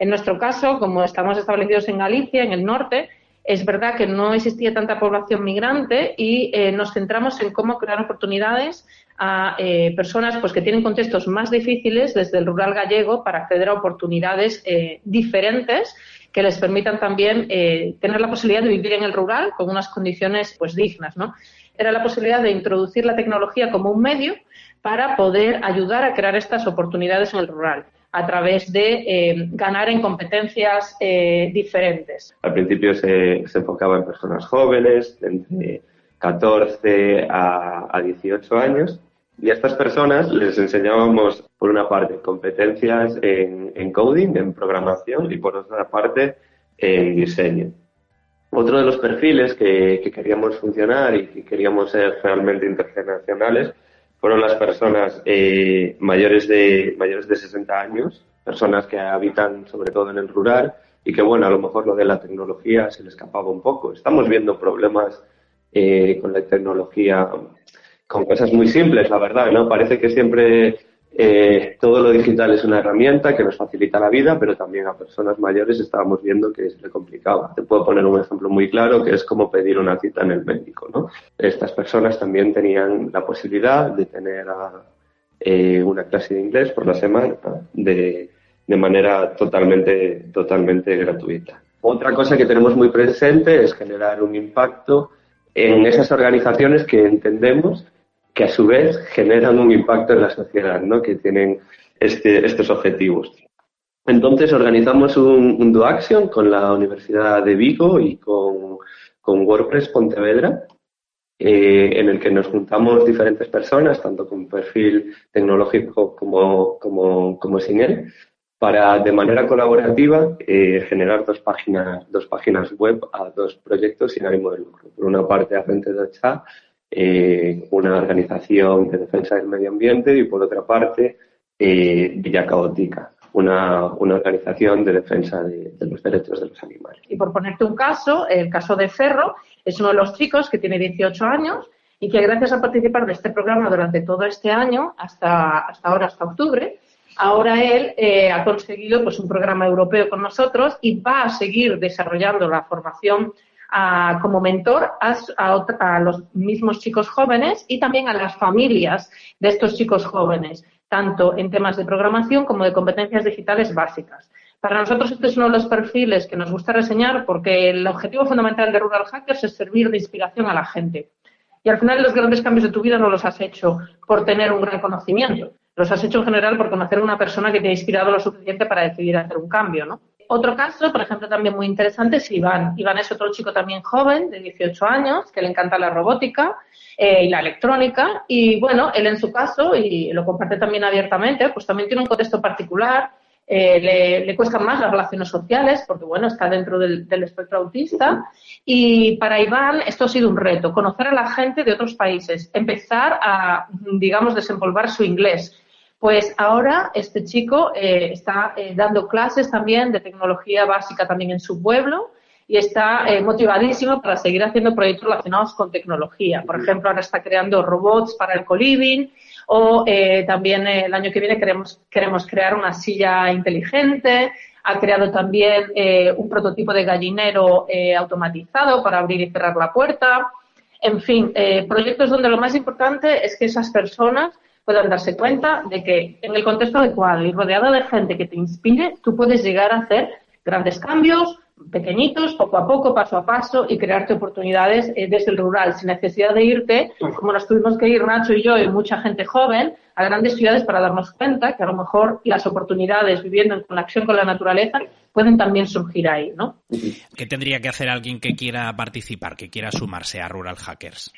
En nuestro caso, como estamos establecidos en Galicia, en el norte, es verdad que no existía tanta población migrante y eh, nos centramos en cómo crear oportunidades a eh, personas pues, que tienen contextos más difíciles desde el rural gallego para acceder a oportunidades diferentes que les permitan también tener la posibilidad de vivir en el rural con unas condiciones pues, dignas. ¿no? Era la posibilidad de introducir la tecnología como un medio para poder ayudar a crear estas oportunidades en el rural a través de eh, ganar en competencias eh, diferentes.
Al principio se, enfocaba en personas jóvenes, entre 14 a, 18 años, y a estas personas les enseñábamos, por una parte, competencias en, coding, en programación, y por otra parte, en diseño. Otro de los perfiles que, que queríamos funcionar y que queríamos ser realmente internacionales fueron las personas eh, mayores, de, mayores de 60 años, personas que habitan sobre todo en el rural y que, bueno, a lo mejor lo de la tecnología se le escapaba un poco. Estamos viendo problemas eh, con la tecnología, con cosas muy simples, la verdad, ¿no? Parece que siempre eh, todo lo digital es una herramienta que nos facilita la vida, pero también a personas mayores estábamos viendo que se le complicaba. Te puedo poner un ejemplo muy claro que es como pedir una cita en el médico. ¿no? Estas personas también tenían la posibilidad de tener eh, una clase de inglés por la semana de, de manera totalmente, totalmente gratuita. Otra cosa que tenemos muy presente es generar un impacto en esas organizaciones que entendemos que a su vez generan un impacto en la sociedad, ¿no? que tienen este, estos objetivos. Entonces organizamos un, Do Action con la Universidad de Vigo y con, con WordPress Pontevedra, eh, en el que nos juntamos diferentes personas, tanto con perfil tecnológico como, como, como sin él, para de manera colaborativa eh, generar dos páginas, dos páginas web a dos proyectos sin ánimo de lucro. Por una parte, a frente de chat eh, una organización de defensa del medio ambiente y por otra parte eh, Villa Caótica, una, una, organización de defensa de, los derechos de los animales.
Y por ponerte un caso, el caso de Ferro es uno de los chicos que tiene 18 años y que gracias a participar de este programa durante todo este año, hasta, hasta ahora, hasta octubre, ahora él eh, ha conseguido pues, un programa europeo con nosotros y va a seguir desarrollando la formación como mentor a, los mismos chicos jóvenes y también a las familias de estos chicos jóvenes, tanto en temas de programación como de competencias digitales básicas. Para nosotros este es uno de los perfiles que nos gusta reseñar porque el objetivo fundamental de Rural Hackers es servir de inspiración a la gente. Y al final los grandes cambios de tu vida no los has hecho por tener un gran conocimiento, los has hecho en general por conocer a una persona que te ha inspirado lo suficiente para decidir hacer un cambio, ¿no? Otro caso, por ejemplo, también muy interesante es Iván. Iván es otro chico también joven, de 18 años, que le encanta la robótica eh, y la electrónica. Y bueno, él en su caso, y lo comparte también abiertamente, pues también tiene un contexto particular. Eh, le, le, cuestan más las relaciones sociales porque, bueno, está dentro del, espectro autista. Y para Iván esto ha sido un reto, conocer a la gente de otros países, empezar a, digamos, desenvolver su inglés pues ahora este chico eh, está eh, dando clases también de tecnología básica también en su pueblo y está eh, motivadísimo para seguir haciendo proyectos relacionados con tecnología. Por ejemplo, ahora está creando robots para el coliving o también el año que viene queremos, queremos crear una silla inteligente. Ha creado también un prototipo de gallinero automatizado para abrir y cerrar la puerta. En fin, proyectos donde lo más importante es que esas personas puedan darse cuenta de que en el contexto adecuado y rodeado de gente que te inspire, tú puedes llegar a hacer grandes cambios, pequeñitos, poco a poco, paso a paso y crearte oportunidades eh, desde el rural, sin necesidad de irte, como nos tuvimos que ir Nacho y yo y mucha gente joven, a grandes ciudades para darnos cuenta que a lo mejor las oportunidades viviendo en conexión con la naturaleza pueden también surgir ahí, ¿no?
¿Qué tendría que hacer alguien que quiera participar, que quiera sumarse a Rural Hackers?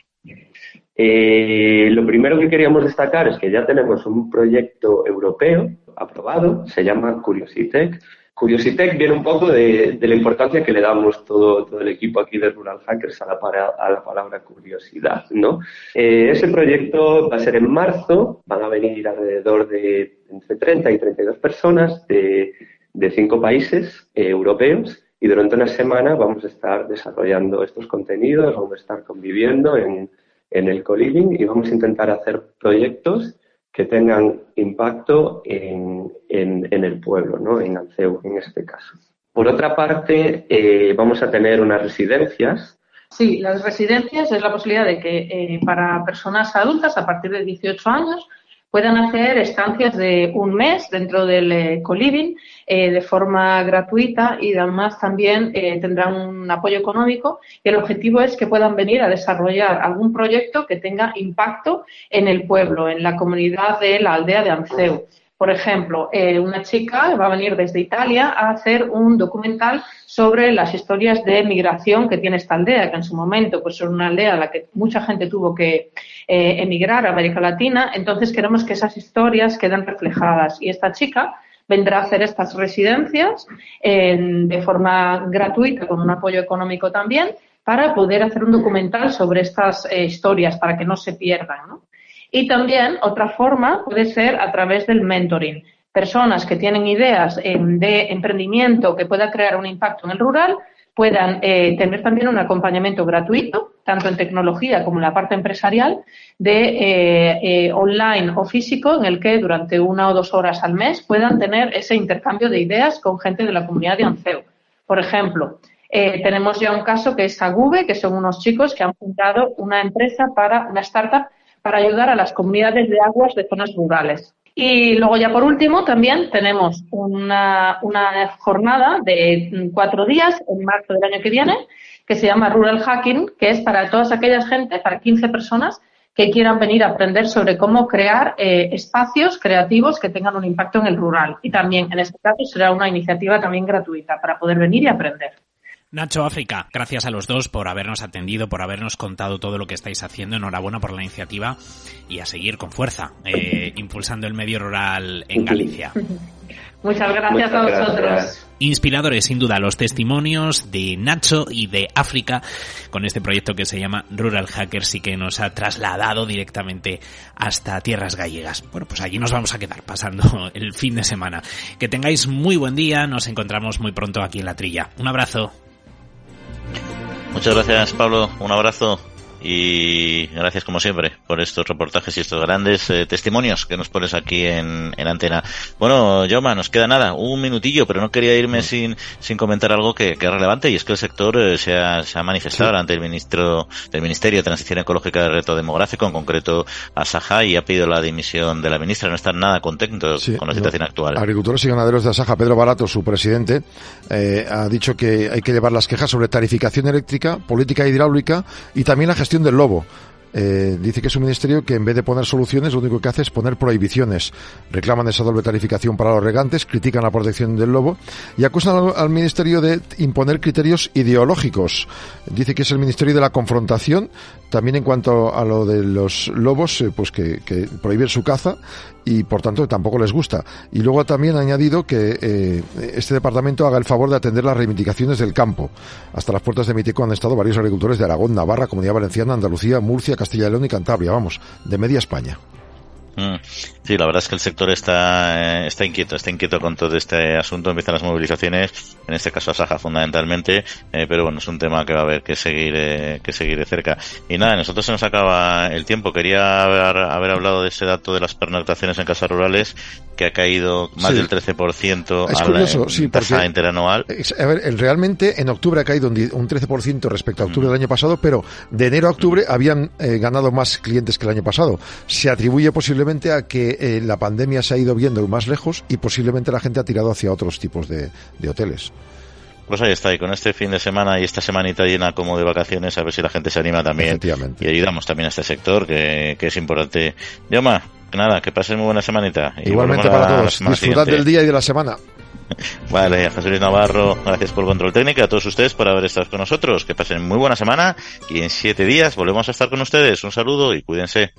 Eh, lo primero que queríamos destacar es que ya tenemos un proyecto europeo aprobado, se llama Curiositech. Curiositech viene un poco de, la importancia que le damos todo, el equipo aquí de Rural Hackers a la, a la palabra curiosidad. ¿no? Eh, ese proyecto va a ser en marzo, van a venir alrededor de entre 30 y 32 personas de, de cinco países eh, europeos y durante una semana vamos a estar desarrollando estos contenidos, vamos a estar conviviendo en, en el co-living y vamos a intentar hacer proyectos que tengan impacto en, en, el pueblo, ¿no? en Alceu en este caso. Por otra parte, eh, vamos a tener unas residencias.
Sí, las residencias es la posibilidad de que eh, para personas adultas a partir de 18 años puedan hacer estancias de un mes dentro del eh, coliving eh, de forma gratuita y además también eh, tendrán un apoyo económico y el objetivo es que puedan venir a desarrollar algún proyecto que tenga impacto en el pueblo, en la comunidad de la aldea de Anceu. Por ejemplo, eh, una chica va a venir desde Italia a hacer un documental sobre las historias de migración que tiene esta aldea, que en su momento pues, es una aldea a la que mucha gente tuvo que eh, emigrar a América Latina. Entonces queremos que esas historias queden reflejadas. Y esta chica vendrá a hacer estas residencias de forma gratuita, con un apoyo económico también, para poder hacer un documental sobre estas eh, historias, para que no se pierdan. ¿no? Y también otra forma puede ser a través del mentoring. Personas que tienen ideas de emprendimiento que pueda crear un impacto en el rural puedan eh, tener también un acompañamiento gratuito, tanto en tecnología como en la parte empresarial, de eh, eh, online o físico, en el que durante una o dos horas al mes puedan tener ese intercambio de ideas con gente de la comunidad de ANCEO. Por ejemplo, tenemos ya un caso que es Agube, que son unos chicos que han fundado una empresa para una startup para ayudar a las comunidades de aguas de zonas rurales. Y luego ya por último también tenemos una, jornada de cuatro días en marzo del año que viene que se llama Rural Hacking, que es para todas aquellas gente, para 15 personas que quieran venir a aprender sobre cómo crear eh, espacios creativos que tengan un impacto en el rural. Y también, en este caso, será una iniciativa también gratuita para poder venir y aprender.
Nacho África, gracias a los dos por habernos atendido, por habernos contado todo lo que estáis haciendo. Enhorabuena por la iniciativa y a seguir con fuerza, eh, impulsando el medio rural en Galicia.
Muchas gracias a vosotros.
Inspiradores, sin duda, los testimonios de Nacho y de África con este proyecto que se llama Rural Hackers y que nos ha trasladado directamente hasta tierras gallegas. Bueno, pues allí nos vamos a quedar pasando el fin de semana. Que tengáis muy buen día, nos encontramos muy pronto aquí en la trilla. Un abrazo.
Muchas gracias, Pablo. Un abrazo. Y gracias como siempre por estos reportajes y estos grandes eh, testimonios que nos pones aquí en, en antena. Bueno, Yoma, nos queda nada, un minutillo, pero no quería irme sin, sin comentar algo que, que, es relevante y es que el sector eh, se, ha, se ha manifestado ante el ministro del Ministerio de Transición Ecológica del Reto Demográfico, en concreto Asaja, y ha pedido la dimisión de la ministra. No están nada contentos con la situación actual.
Agricultores y ganaderos de Asaja, Pedro Barato, su presidente, eh, ha dicho que hay que llevar las quejas sobre tarificación eléctrica, política hidráulica y también la gestión del lobo. Eh, dice que es un ministerio que en vez de poner soluciones lo único que hace es poner prohibiciones. Reclaman esa doble tarificación para los regantes, critican la protección del lobo y acusan al, ministerio de imponer criterios ideológicos. Dice que es el ministerio de la confrontación, también en cuanto a lo de los lobos, eh, pues que, que su caza y por tanto tampoco les gusta. Y luego también ha añadido que eh, este departamento haga el favor de atender las reivindicaciones del campo. Hasta las puertas de Mitico han estado varios agricultores de Aragón, Navarra, Comunidad Valenciana, Andalucía, Murcia, Castilla y León y Cantabria, vamos, de media España.
Mm. Sí, la verdad es que el sector está, eh, está inquieto, está inquieto con todo este asunto. Empiezan las movilizaciones, en este caso a Saja fundamentalmente, eh, pero bueno, es un tema que va a haber que seguir, eh, que seguir de cerca. Y nada, nosotros se nos acaba el tiempo. Quería haber, haber hablado de ese dato de las pernoctaciones en casas rurales, que ha caído más
Sí.
del 13%
Es
a
curioso,
la
sí,
tasa interanual.
Es- A ver, realmente en octubre ha caído un un 13% respecto a octubre del año pasado, pero de enero a octubre habían eh, ganado más clientes que el año pasado. Se atribuye posiblemente a que eh, la pandemia se ha ido viendo más lejos y posiblemente la gente ha tirado hacia otros tipos de, de hoteles.
Pues ahí está, y con este fin de semana y esta semanita llena como de vacaciones, a ver si la gente se anima también. Y ayudamos también a este sector, que, que es importante. Yoma, nada, que pasen muy buena semanita. Y
Igualmente para
la-
todos.
semana
Disfrutad
siguiente.
del día y de la semana.
Vale, a José Luis Navarro, gracias por el control técnico y a todos ustedes por haber estado con nosotros. Que pasen muy buena semana y en siete días volvemos a estar con ustedes. Un saludo y cuídense.